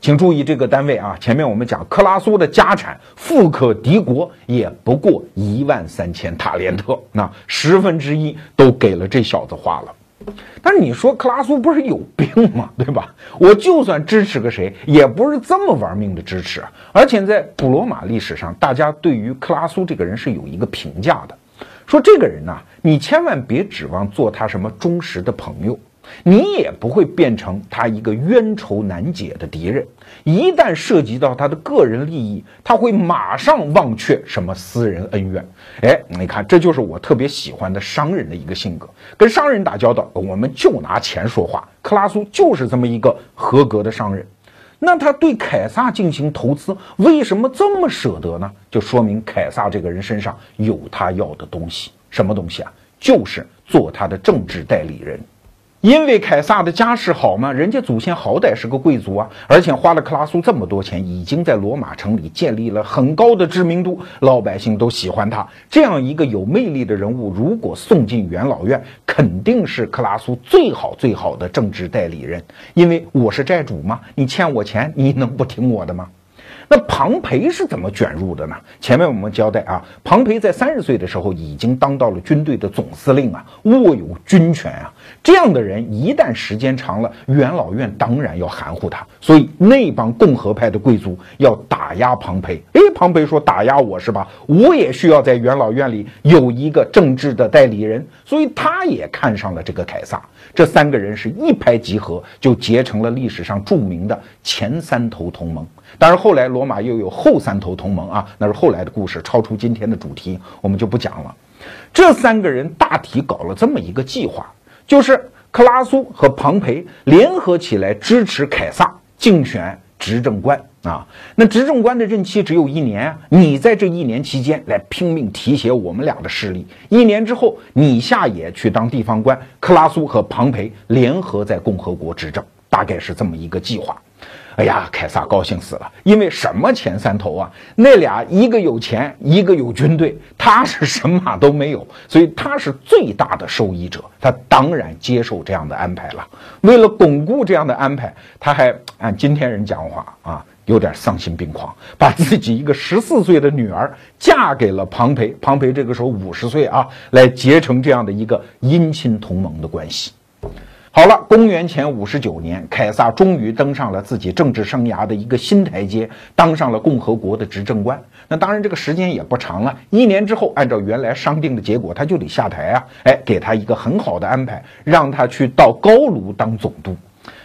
请注意这个单位啊，前面我们讲克拉苏的家产富可敌国，也不过一万三千塔连特，那十分之一都给了这小子花了。但是你说克拉苏不是有病吗？对吧？我就算支持个谁，也不是这么玩命的支持。而且在古罗马历史上，大家对于克拉苏这个人是有一个评价的，说这个人呐，你千万别指望做他什么忠实的朋友。你也不会变成他一个冤仇难解的敌人。一旦涉及到他的个人利益，他会马上忘却什么私人恩怨。哎，你看，这就是我特别喜欢的商人的一个性格。跟商人打交道，我们就拿钱说话。克拉苏就是这么一个合格的商人。那他对凯撒进行投资，为什么这么舍得呢？就说明凯撒这个人身上有他要的东西。什么东西啊？就是做他的政治代理人。因为凯撒的家世好嘛，人家祖先好歹是个贵族啊，而且花了克拉苏这么多钱，已经在罗马城里建立了很高的知名度，老百姓都喜欢他。这样一个有魅力的人物，如果送进元老院，肯定是克拉苏最好最好的政治代理人。因为我是债主嘛，你欠我钱，你能不听我的吗？那庞培是怎么卷入的呢？前面我们交代啊，庞培在三十岁的时候已经当到了军队的总司令啊，握有军权啊。这样的人一旦时间长了，元老院当然要含糊他。所以那帮共和派的贵族要打压庞培。哎，庞培说打压我是吧？我也需要在元老院里有一个政治的代理人，所以他也看上了这个凯撒。这三个人是一拍即合，就结成了历史上著名的前三头同盟。当然，后来罗马又有后三头同盟啊，那是后来的故事，超出今天的主题，我们就不讲了。这三个人大体搞了这么一个计划，就是克拉苏和庞培联合起来支持凯撒竞选执政官啊。那执政官的任期只有一年啊，你在这一年期间来拼命提携我们俩的势力，一年之后你下野去当地方官，克拉苏和庞培联合在共和国执政，大概是这么一个计划。哎呀，凯撒高兴死了，因为什么前三头啊？那俩一个有钱，一个有军队，他是什么都没有，所以他是最大的受益者，他当然接受这样的安排了。为了巩固这样的安排，他还按今天人讲话啊，有点丧心病狂，把自己一个十四岁的女儿嫁给了庞培，庞培这个时候五十岁啊，来结成这样的一个姻亲同盟的关系。好了，公元前五十九年，凯撒终于登上了自己政治生涯的一个新台阶，当上了共和国的执政官。那当然，这个时间也不长了，一年之后，按照原来商定的结果，他就得下台啊！哎，给他一个很好的安排，让他去到高卢当总督。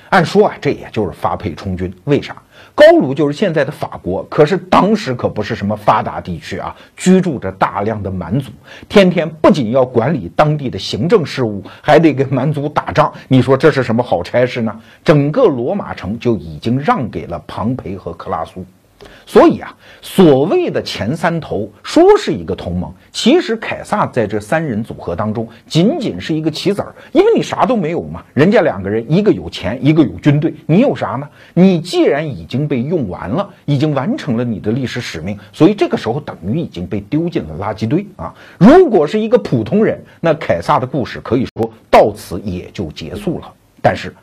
按说啊，这也就是发配充军。为啥？高卢就是现在的法国，可是当时可不是什么发达地区啊，居住着大量的蛮族，天天不仅要管理当地的行政事务，还得给蛮族打仗。你说这是什么好差事呢？整个罗马城就已经让给了庞培和克拉苏。所以啊，所谓的前三头说是一个同盟，其实凯撒在这三人组合当中仅仅是一个棋子儿，因为你啥都没有嘛。人家两个人，一个有钱，一个有军队，你有啥呢？你既然已经被用完了，已经完成了你的历史使命，所以这个时候等于已经被丢进了垃圾堆啊。如果是一个普通人，那凯撒的故事可以说到此也就结束了。但是。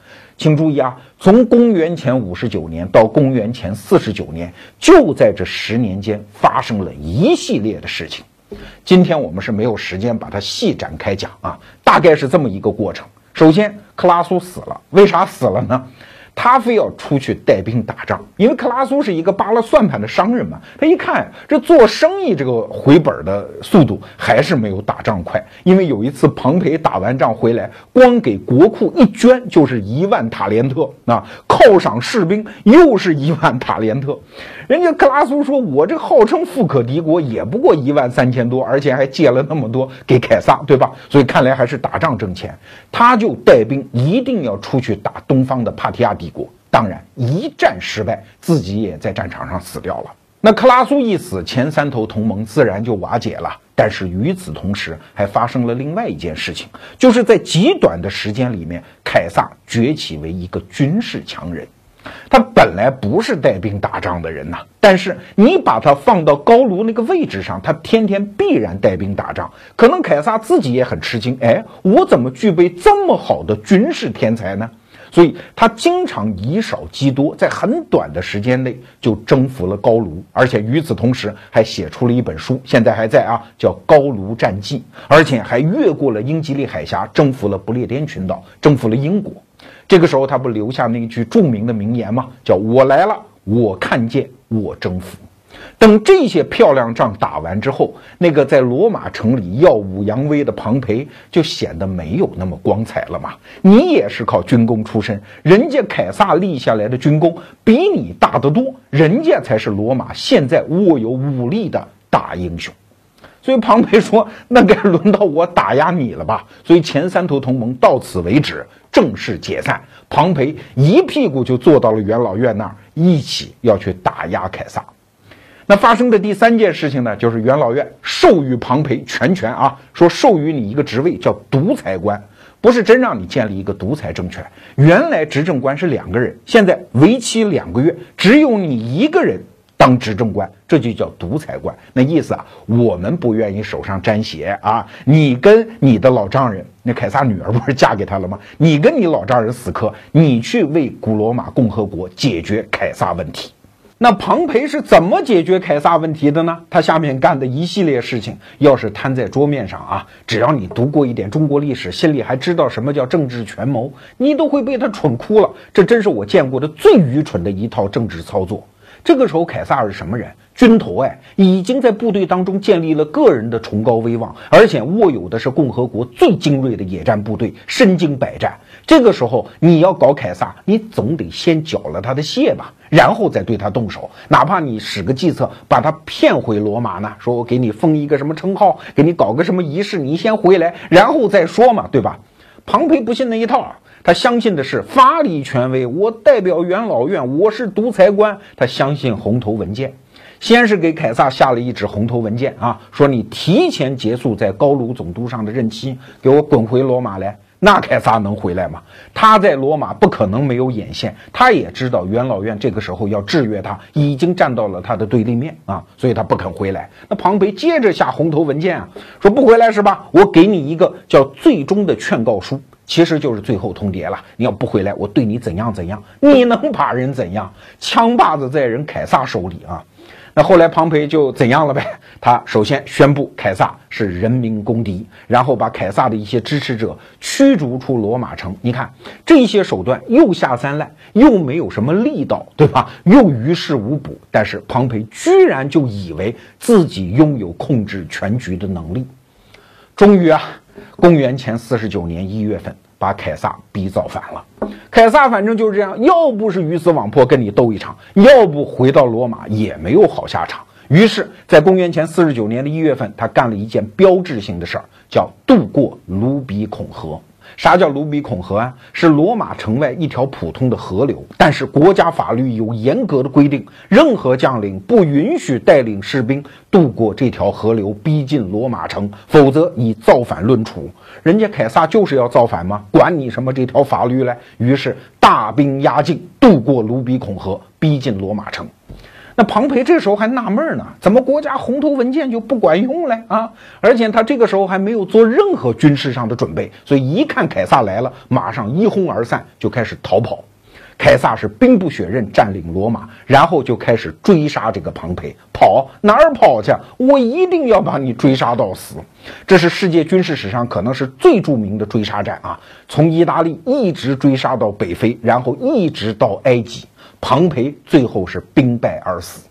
请注意啊，从公元前五十九年到公元前四十九年，就在这十年间发生了一系列的事情。今天我们是没有时间把它细展开讲啊，大概是这么一个过程。首先，克拉苏死了，为啥死了呢？他非要出去带兵打仗，因为克拉苏是一个扒了算盘的商人嘛。他一看这做生意这个回本的速度还是没有打仗快。因为有一次庞培打完仗回来，光给国库一捐就是一万塔连特啊，犒赏士兵又是一万塔连特。人家克拉苏说：“我这号称富可敌国，也不过一万三千多，而且还借了那么多给凯撒，对吧？所以看来还是打仗挣钱。他就带兵一定要出去打东方的帕提亚帝。”国当然一战失败，自己也在战场上死掉了。那克拉苏一死，前三头同盟自然就瓦解了。但是与此同时，还发生了另外一件事情，就是在极短的时间里面，凯撒崛起为一个军事强人。他本来不是带兵打仗的人呐，但是你把他放到高卢那个位置上，他天天必然带兵打仗。可能凯撒自己也很吃惊，哎，我怎么具备这么好的军事天才呢？所以他经常以少击多，在很短的时间内就征服了高卢，而且与此同时还写出了一本书，现在还在啊，叫《高卢战记》，而且还越过了英吉利海峡，征服了不列颠群岛，征服了英国。这个时候他不留下那句著名的名言吗？叫我来了，我看见，我征服。等这些漂亮仗打完之后，那个在罗马城里耀武扬威的庞培就显得没有那么光彩了嘛。你也是靠军功出身，人家凯撒立下来的军功比你大得多，人家才是罗马现在握有武力的大英雄。所以庞培说：“那该轮到我打压你了吧？”所以前三头同盟到此为止，正式解散。庞培一屁股就坐到了元老院那儿，一起要去打压凯撒。那发生的第三件事情呢，就是元老院授予庞培全权啊，说授予你一个职位叫独裁官，不是真让你建立一个独裁政权。原来执政官是两个人，现在为期两个月，只有你一个人当执政官，这就叫独裁官。那意思啊，我们不愿意手上沾血啊，你跟你的老丈人，那凯撒女儿不是嫁给他了吗？你跟你老丈人死磕，你去为古罗马共和国解决凯撒问题。那庞培是怎么解决凯撒问题的呢？他下面干的一系列事情，要是摊在桌面上啊，只要你读过一点中国历史，心里还知道什么叫政治权谋，你都会被他蠢哭了。这真是我见过的最愚蠢的一套政治操作。这个时候，凯撒是什么人？军头哎，已经在部队当中建立了个人的崇高威望，而且握有的是共和国最精锐的野战部队，身经百战。这个时候，你要搞凯撒，你总得先缴了他的械吧，然后再对他动手。哪怕你使个计策把他骗回罗马呢，说我给你封一个什么称号，给你搞个什么仪式，你先回来，然后再说嘛，对吧？庞培不信那一套。啊他相信的是法理权威，我代表元老院，我是独裁官。他相信红头文件，先是给凯撒下了一纸红头文件啊，说你提前结束在高卢总督上的任期，给我滚回罗马来。那凯撒能回来吗？他在罗马不可能没有眼线，他也知道元老院这个时候要制约他，已经站到了他的对立面啊，所以他不肯回来。那庞培接着下红头文件啊，说不回来是吧？我给你一个叫最终的劝告书。其实就是最后通牒了。你要不回来，我对你怎样怎样？你能把人怎样？枪把子在人凯撒手里啊！那后来庞培就怎样了呗？他首先宣布凯撒是人民公敌，然后把凯撒的一些支持者驱逐出罗马城。你看这些手段又下三滥，又没有什么力道，对吧？又于事无补。但是庞培居然就以为自己拥有控制全局的能力。终于啊！公元前四十九年一月份，把凯撒逼造反了。凯撒反正就是这样，要不是鱼死网破跟你斗一场，要不回到罗马也没有好下场。于是，在公元前四十九年的一月份，他干了一件标志性的事儿，叫渡过卢比孔河。啥叫卢比孔河啊？是罗马城外一条普通的河流，但是国家法律有严格的规定，任何将领不允许带领士兵渡过这条河流，逼近罗马城，否则以造反论处。人家凯撒就是要造反吗？管你什么这条法律嘞？于是大兵压境，渡过卢比孔河，逼近罗马城。那庞培这时候还纳闷呢，怎么国家红头文件就不管用嘞啊？而且他这个时候还没有做任何军事上的准备，所以一看凯撒来了，马上一哄而散，就开始逃跑。凯撒是兵不血刃占领罗马，然后就开始追杀这个庞培。跑哪儿跑去？我一定要把你追杀到死。这是世界军事史上可能是最著名的追杀战啊！从意大利一直追杀到北非，然后一直到埃及。庞培最后是兵败而死，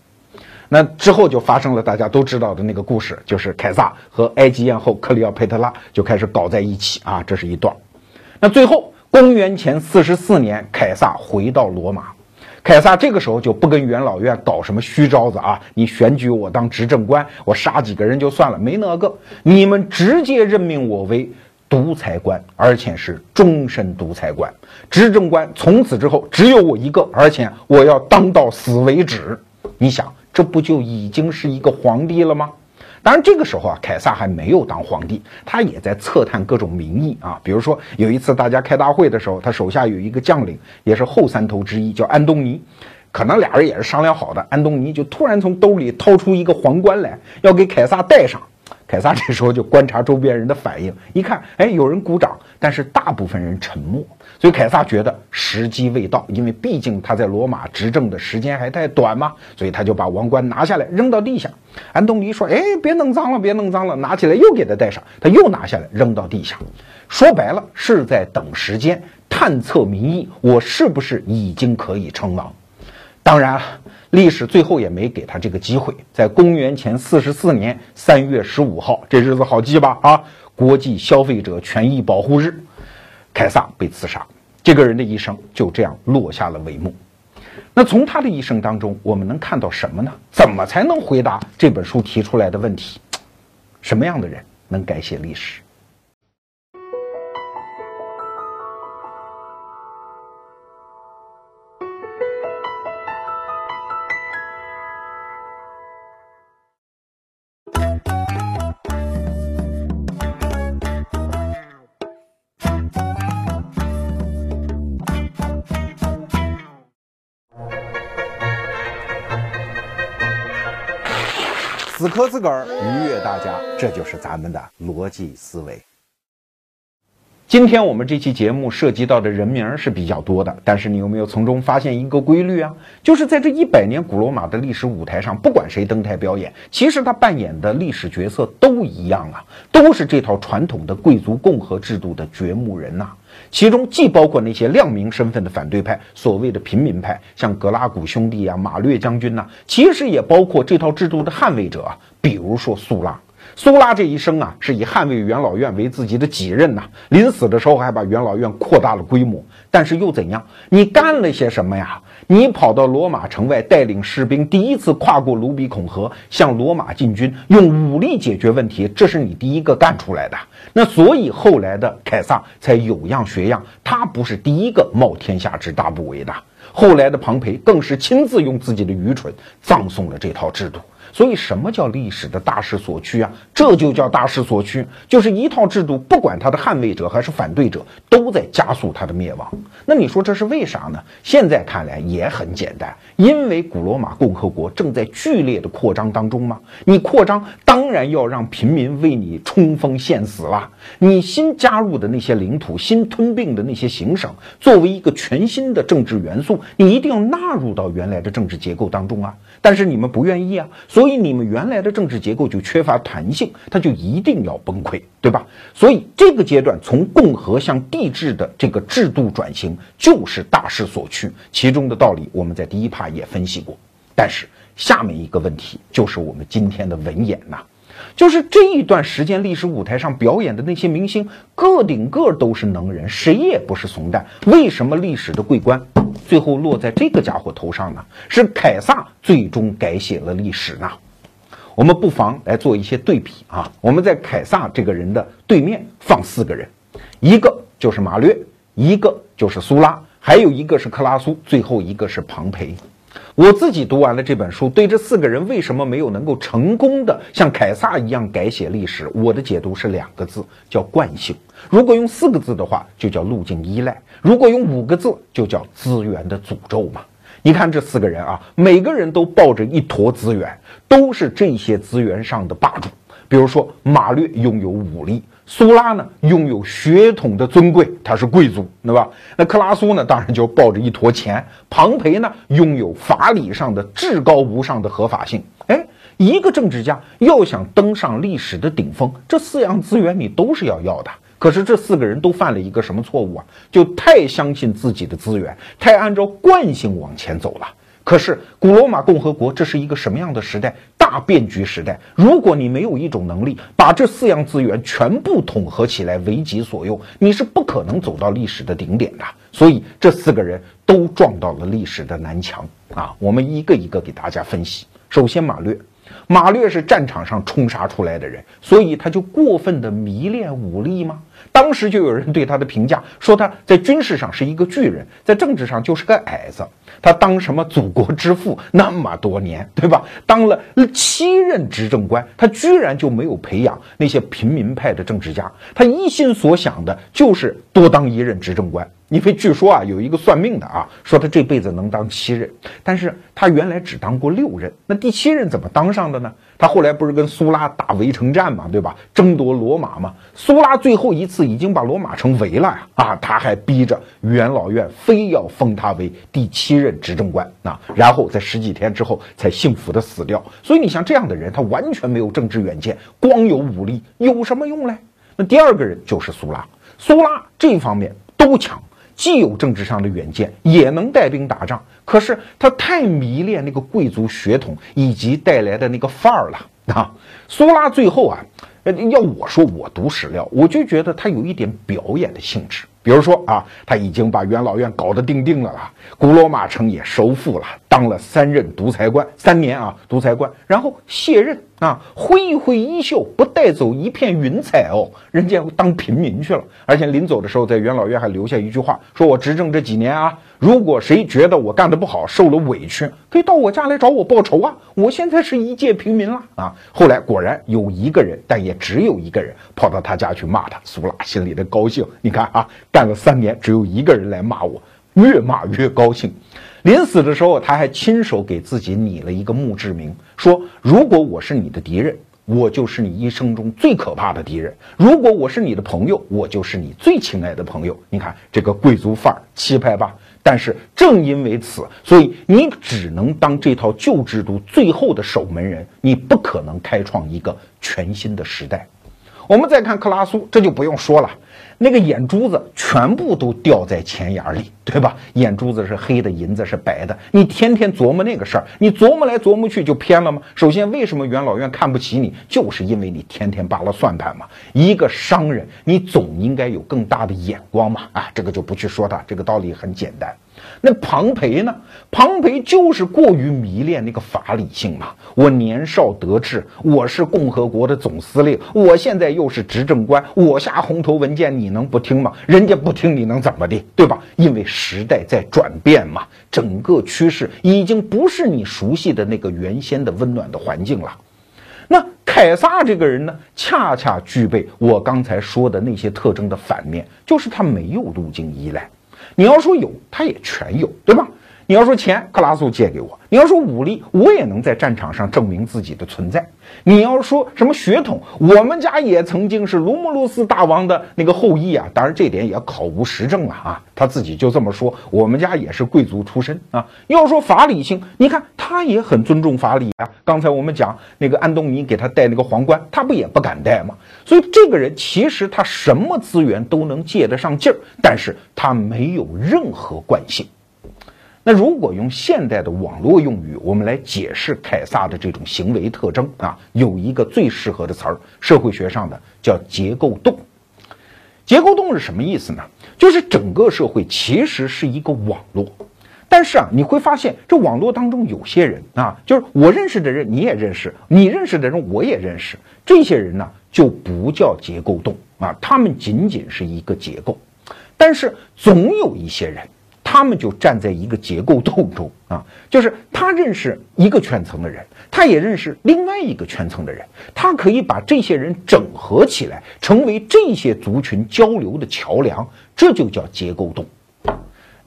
那之后就发生了大家都知道的那个故事，就是凯撒和埃及艳后克里奥佩特拉就开始搞在一起啊，这是一段。那最后，公元前四十四年，凯撒回到罗马，凯撒这个时候就不跟元老院搞什么虚招子啊，你选举我当执政官，我杀几个人就算了，没那个，你们直接任命我为。独裁官，而且是终身独裁官，执政官从此之后只有我一个，而且我要当到死为止。你想，这。不就已经是一个皇帝了吗？当然，这个时候啊，凯撒还没有当皇帝，他也在测探各种民意啊。比如说，有一次大家开大会的时候，他手下有一个将领，也是后三头之一，叫安东尼。可能俩人也是商量好的，安东尼就突然从兜里掏出一个皇冠来，要给凯撒戴上。凯撒这时候就观察周边人的反应，一看，哎，有人鼓掌，但是大部分人沉默。所以凯撒觉得时机未到，因为毕竟他在罗马执政的时间还太短嘛，所以他就把王冠拿下来扔到地下。安东尼说：“哎，别弄脏了，别弄脏了。”拿起来又给他戴上，他又拿下来扔到地下。说白了，是在等时间，探测民意，我是不是已经可以称王？当然。历史最后也没给他这个机会。在公元前四十四年三月十五号，这日子好记吧？啊，国际消费者权益保护日，凯撒被刺杀，这个人的一生就这样落下了帷幕。那从他的一生当中，我们能看到什么呢？怎么才能回答这本书提出来的问题？什么样的人能改写历史？死磕自个儿，愉悦大家，这就是咱们的逻辑思维。今天我们这期节目涉及到的人名是比较多的，但是你有没有从中发现一个规律啊？就是在这一百年古罗马的历史舞台上，不管谁登台表演，其实他扮演的历史角色都一样啊，都是这套传统的贵族共和制度的掘墓人呐。其中既包括那些亮明身份的反对派，所谓的平民派，像格拉古兄弟啊、马略将军呐，其实也包括这套制度的捍卫者啊，比如说苏拉。苏拉这一生啊，是以捍卫元老院为自己的己任呐。临死的时候还把元老院扩大了规模，但是又怎样？你干了些什么呀？你跑到罗马城外，带领士兵第一次跨过卢比孔河，向罗马进军，用武力解决问题，这是你第一个干出来的。那所以后来的凯撒才有样学样，他不是第一个冒天下之大不韪的。后来的庞培更是亲自用自己的愚蠢葬送了这套制度。所以，什么叫历史的大势所趋啊？这就叫大势所趋，就是一套制度，不管它的捍卫者还是反对者，都在加速它的灭亡。那你说这是为啥呢？现在看来也很简单，因为古罗马共和国正在剧烈的扩张当中嘛。你扩张，当然要让平民为你冲锋陷死了。你新加入的那些领土，新吞并的那些行省，作为一个全新的政治元素，你一定要纳入到原来的政治结构当中啊。但是你们不愿意啊，所以你们原来的政治结构就缺乏弹性，它就一定要崩溃，对吧？所以这个阶段从共和向帝制的这个制度转型就是大势所趋，其中的道理我们在第一趴也分析过。但是下面一个问题就是我们今天的文演呐。就是这一段时间历史舞台上表演的那些明星，个顶个都是能人，谁也不是怂蛋。为什么历史的桂冠最后落在这个家伙头上呢？是凯撒最终改写了历史呢？我们不妨来做一些对比啊。我们在凯撒这个人的对面放四个人，一个就是马略，一个就是苏拉，还有一个是克拉苏，最后一个是庞培。我自己读完了这本书，对这四个人为什么没有能够成功的像凯撒一样改写历史，我的解读是两个字，叫惯性。如果用四个字的话，就叫路径依赖；如果用五个字，就叫资源的诅咒嘛。你看这四个人啊，每个人都抱着一坨资源，都是这些资源上的霸主。比如说，马略拥有武力。苏拉呢，拥有血统的尊贵，他是贵族，对吧？那克拉苏呢，当然就抱着一坨钱。庞培呢，拥有法理上的至高无上的合法性。哎，一个政治家要想登上历史的顶峰，这四样资源你都是要要的。可是这四个人都犯了一个什么错误啊？就太相信自己的资源，太按照惯性往前走了。可是古罗马共和国这是一个什么样的时代？大变局时代。如果你没有一种能力，把这四样资源全部统合起来为己所用，你是不可能走到历史的顶点的。所以这四个人都撞到了历史的南墙啊！我们一个一个给大家分析。首先，马略。马略是战场上冲杀出来的人，所以他就过分的迷恋武力吗？当时就有人对他的评价说他在军事上是一个巨人，在政治上就是个矮子。他当什么祖国之父那么多年，对吧？当了七任执政官，他居然就没有培养那些平民派的政治家。他一心所想的就是多当一任执政官。因为据说啊，有一个算命的啊，说他这辈子能当七任，但是他原来只当过六任，那第七任怎么当上的呢？他后来不是跟苏拉打围城战嘛，对吧？争夺罗马嘛，苏拉最后一次已经把罗马城围了呀，啊，他还逼着元老院非要封他为第七任执政官啊，然后在十几天之后才幸福的死掉。所以你像这样的人，他完全没有政治远见，光有武力有什么用嘞？那第二个人就是苏拉，苏拉这方面都强。既有政治上的远见，也能带兵打仗，可是他太迷恋那个贵族血统以及带来的那个范儿了啊！苏拉最后啊，要我说，我读史料，我就觉得他有一点表演的性质。比如说啊，他已经把元老院搞得定定了啦，古罗马城也收复了，当了三任独裁官，三年啊，独裁官，然后卸任啊，挥一挥衣袖，不带走一片云彩哦，人家当平民去了，而且临走的时候，在元老院还留下一句话，说我执政这几年啊。如果谁觉得我干的不好，受了委屈，可以到我家来找我报仇啊！我现在是一介平民了啊！后来果然有一个人，但也只有一个人跑到他家去骂他。苏拉心里的高兴，你看啊，干了三年，只有一个人来骂我，越骂越高兴。临死的时候，他还亲手给自己拟了一个墓志铭，说：如果我是你的敌人，我就是你一生中最可怕的敌人；如果我是你的朋友，我就是你最亲爱的朋友。你看这个贵族范儿，气派吧？但是正因为此，所以你只能当这套旧制度最后的守门人，你不可能开创一个全新的时代。我们再看克拉苏，这就不用说了，那个眼珠子全部都掉在钱眼里，对吧？眼珠子是黑的，银子是白的。你天天琢磨那个事儿，你琢磨来琢磨去就偏了吗？首先，为什么元老院看不起你，就是因为你天天扒拉算盘嘛。一个商人，你总应该有更大的眼光嘛。啊，这个就不去说它，这个道理很简单。那庞培呢？庞培就是过于迷恋那个法理性嘛。我年少得志，我是共和国的总司令，我现在又是执政官，我下红头文件，你能不听吗？人家不听，你能怎么的？对吧？因为时代在转变嘛，整个趋势已经不是你熟悉的那个原先的温暖的环境了。那凯撒这个人呢，恰恰具备我刚才说的那些特征的反面，就是他没有路径依赖。你要说有，他也全有，对吧？你要说钱，克拉苏借给我；你要说武力，我也能在战场上证明自己的存在。你要说什么血统，我们家也曾经是卢姆路斯大王的那个后裔啊。当然，这点也考无实证了啊。他自己就这么说，我们家也是贵族出身啊。要说法理性，你看他也很尊重法理啊。刚才我们讲那个安东尼给他戴那个皇冠，他不也不敢戴吗？所以这个人其实他什么资源都能借得上劲儿，但是他没有任何惯性。那如果用现代的网络用语，我们来解释凯撒的这种行为特征啊，有一个最适合的词儿，社会学上的叫结构洞。结构洞是什么意思呢？就是整个社会其实是一个网络，但是啊，你会发现这网络当中有些人啊，就是我认识的人你也认识，你认识的人我也认识，这些人呢就不叫结构洞啊，他们仅仅是一个结构，但是总有一些人。他们就站在一个结构洞中啊，就是他认识一个圈层的人，他也认识另外一个圈层的人，他可以把这些人整合起来，成为这些族群交流的桥梁，这就叫结构洞。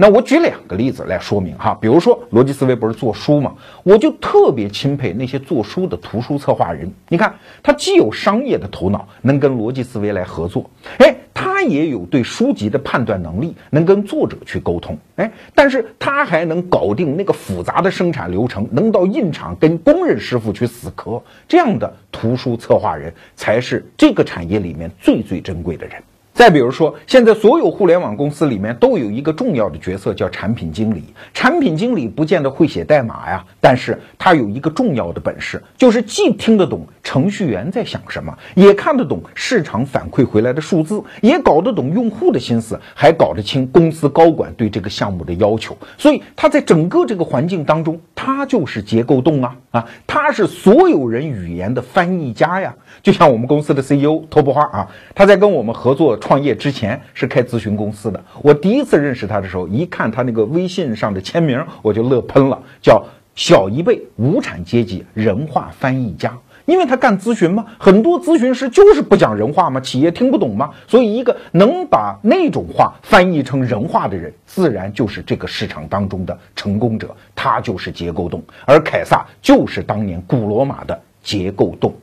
那我举两个例子来说明哈，比如说逻辑思维不是做书嘛，我就特别钦佩那些做书的图书策划人。你看，他既有商业的头脑，能跟逻辑思维来合作，哎，他也有对书籍的判断能力，能跟作者去沟通，哎，但是他还能搞定那个复杂的生产流程，能到印厂跟工人师傅去死磕，这样的图书策划人才是这个产业里面最最珍贵的人。再比如说，现在所有互联网公司里面都有一个重要的角色叫产品经理。产品经理不见得会写代码呀，但是他有一个重要的本事，就是既听得懂程序员在想什么，也看得懂市场反馈回来的数字，也搞得懂用户的心思，还搞得清公司高管对这个项目的要求。所以他在整个这个环境当中，他就是结构洞啊啊，他是所有人语言的翻译家呀。就像我们公司的 CEO 托布花啊，他在跟我们合作创创业之前是开咨询公司的。我第一次认识他的时候，一看他那个微信上的签名，我就乐喷了，叫“小一辈无产阶级人话翻译家”。因为他干咨询嘛，很多咨询师就是不讲人话嘛，企业听不懂嘛，所以一个能把那种话翻译成人话的人，自然就是这个市场当中的成功者，他就是结构洞。而凯撒就是当年古罗马的结构洞。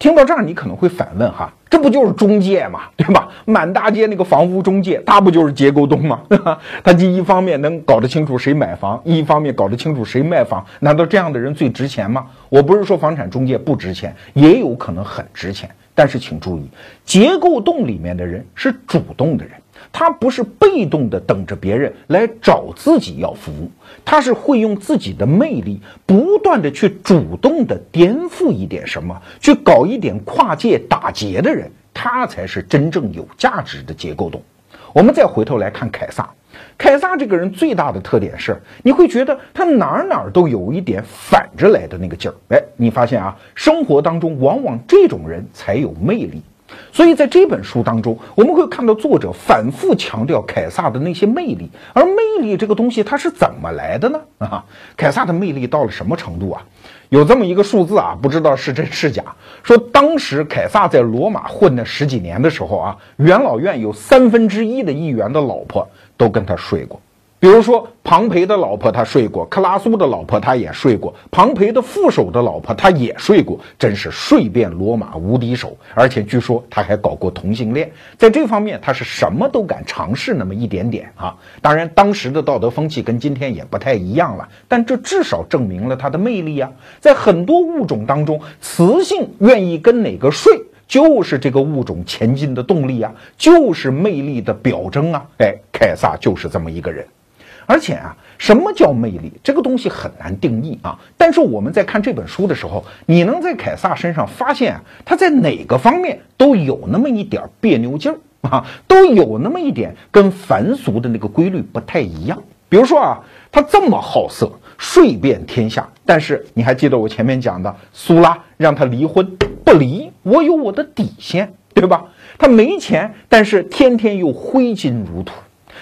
听到这儿，你可能会反问哈，这不就是中介嘛，对吧？满大街那个房屋中介，他不就是结构洞吗？他既一方面能搞得清楚谁买房，一方面搞得清楚谁卖房，难道这样的人最值钱吗？我不是说房产中介不值钱，也有可能很值钱，但是请注意，结构洞里面的人是主动的人。他不是被动的等着别人来找自己要服务，他是会用自己的魅力，不断的去主动的颠覆一点什么，去搞一点跨界打劫的人，他才是真正有价值的结构洞。我们再回头来看凯撒，凯撒这个人最大的特点是，你会觉得他哪哪都有一点反着来的那个劲儿。哎，你发现啊，生活当中往往这种人才有魅力。所以在这本书当中，我们会看到作者反复强调凯撒的那些魅力，而魅力这个东西它是怎么来的呢？啊，凯撒的魅力到了什么程度啊？有这么一个数字啊，不知道是真是假，说当时凯撒在罗马混了十几年的时候啊，元老院有三分之一的议员的老婆都跟他睡过。比如说，庞培的老婆他睡过，克拉苏的老婆他也睡过，庞培的副手的老婆他也睡过，真是睡遍罗马无敌手。而且据说他还搞过同性恋，在这方面他是什么都敢尝试那么一点点啊。当然，当时的道德风气跟今天也不太一样了，但这至少证明了他的魅力啊。在很多物种当中，雌性愿意跟哪个睡，就是这个物种前进的动力啊，就是魅力的表征啊。哎，凯撒就是这么一个人。而且啊，什么叫魅力？这个东西很难定义啊。但是我们在看这本书的时候，你能在凯撒身上发现啊，他在哪个方面都有那么一点别扭劲儿啊，都有那么一点跟凡俗的那个规律不太一样。比如说啊，他这么好色，睡遍天下，但是你还记得我前面讲的苏拉让他离婚不离，我有我的底线，对吧？他没钱，但是天天又挥金如土。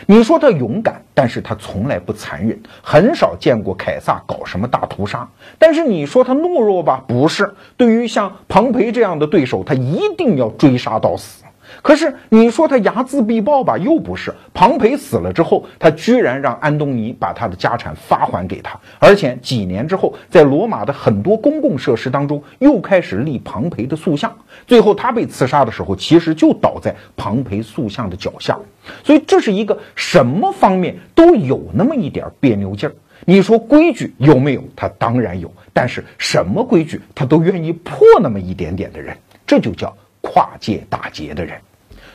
你说他勇敢，但是他从来不残忍，很少见过凯撒搞什么大屠杀。但是你说他懦弱吧，不是。对于像庞培这样的对手，他一定要追杀到死。可是你说他睚眦必报吧，又不是。庞培死了之后，他居然让安东尼把他的家产发还给他，而且几年之后，在罗马的很多公共设施当中又开始立庞培的塑像。最后他被刺杀的时候，其实就倒在庞培塑像的脚下。所以这是一个什么方面都有那么一点别扭劲儿。你说规矩有没有？他当然有，但是什么规矩他都愿意破那么一点点的人，这就叫跨界打劫的人。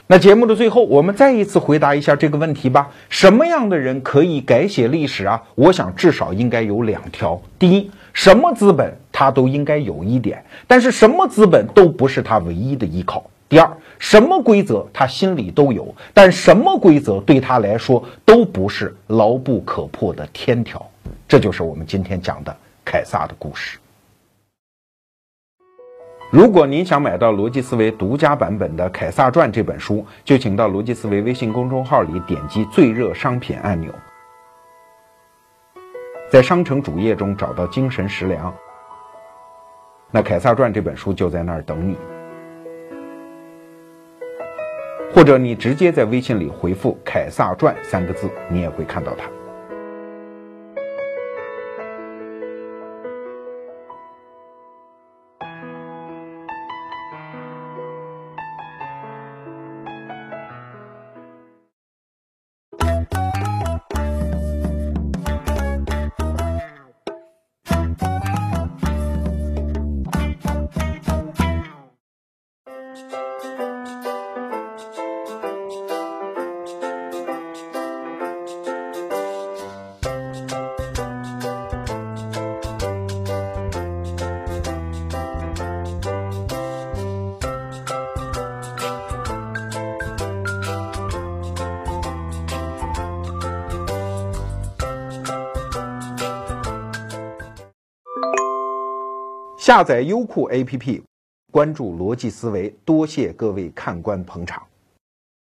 那节目的最后，我们再一次回答一下这个问题吧：什么样的人可以改写历史啊？我想至少应该有两条。第一，什么资本他都应该有一点，但是什么资本都不是他唯一的依靠。第二，什么规则他心里都有，但什么规则对他来说都不是牢不可破的天条。这就是我们今天讲的凯撒的故事。如果您想买到逻辑思维独家版本的《凯撒传》这本书，就请到逻辑思维微信公众号里点击最热商品按钮，在商城主页中找到精神食粮，那《凯撒传》这本书就在那儿等你。或者你直接在微信里回复“凯撒传”三个字，你也会看到它。下载优酷 APP，关注逻辑思维。多谢各位看官捧场。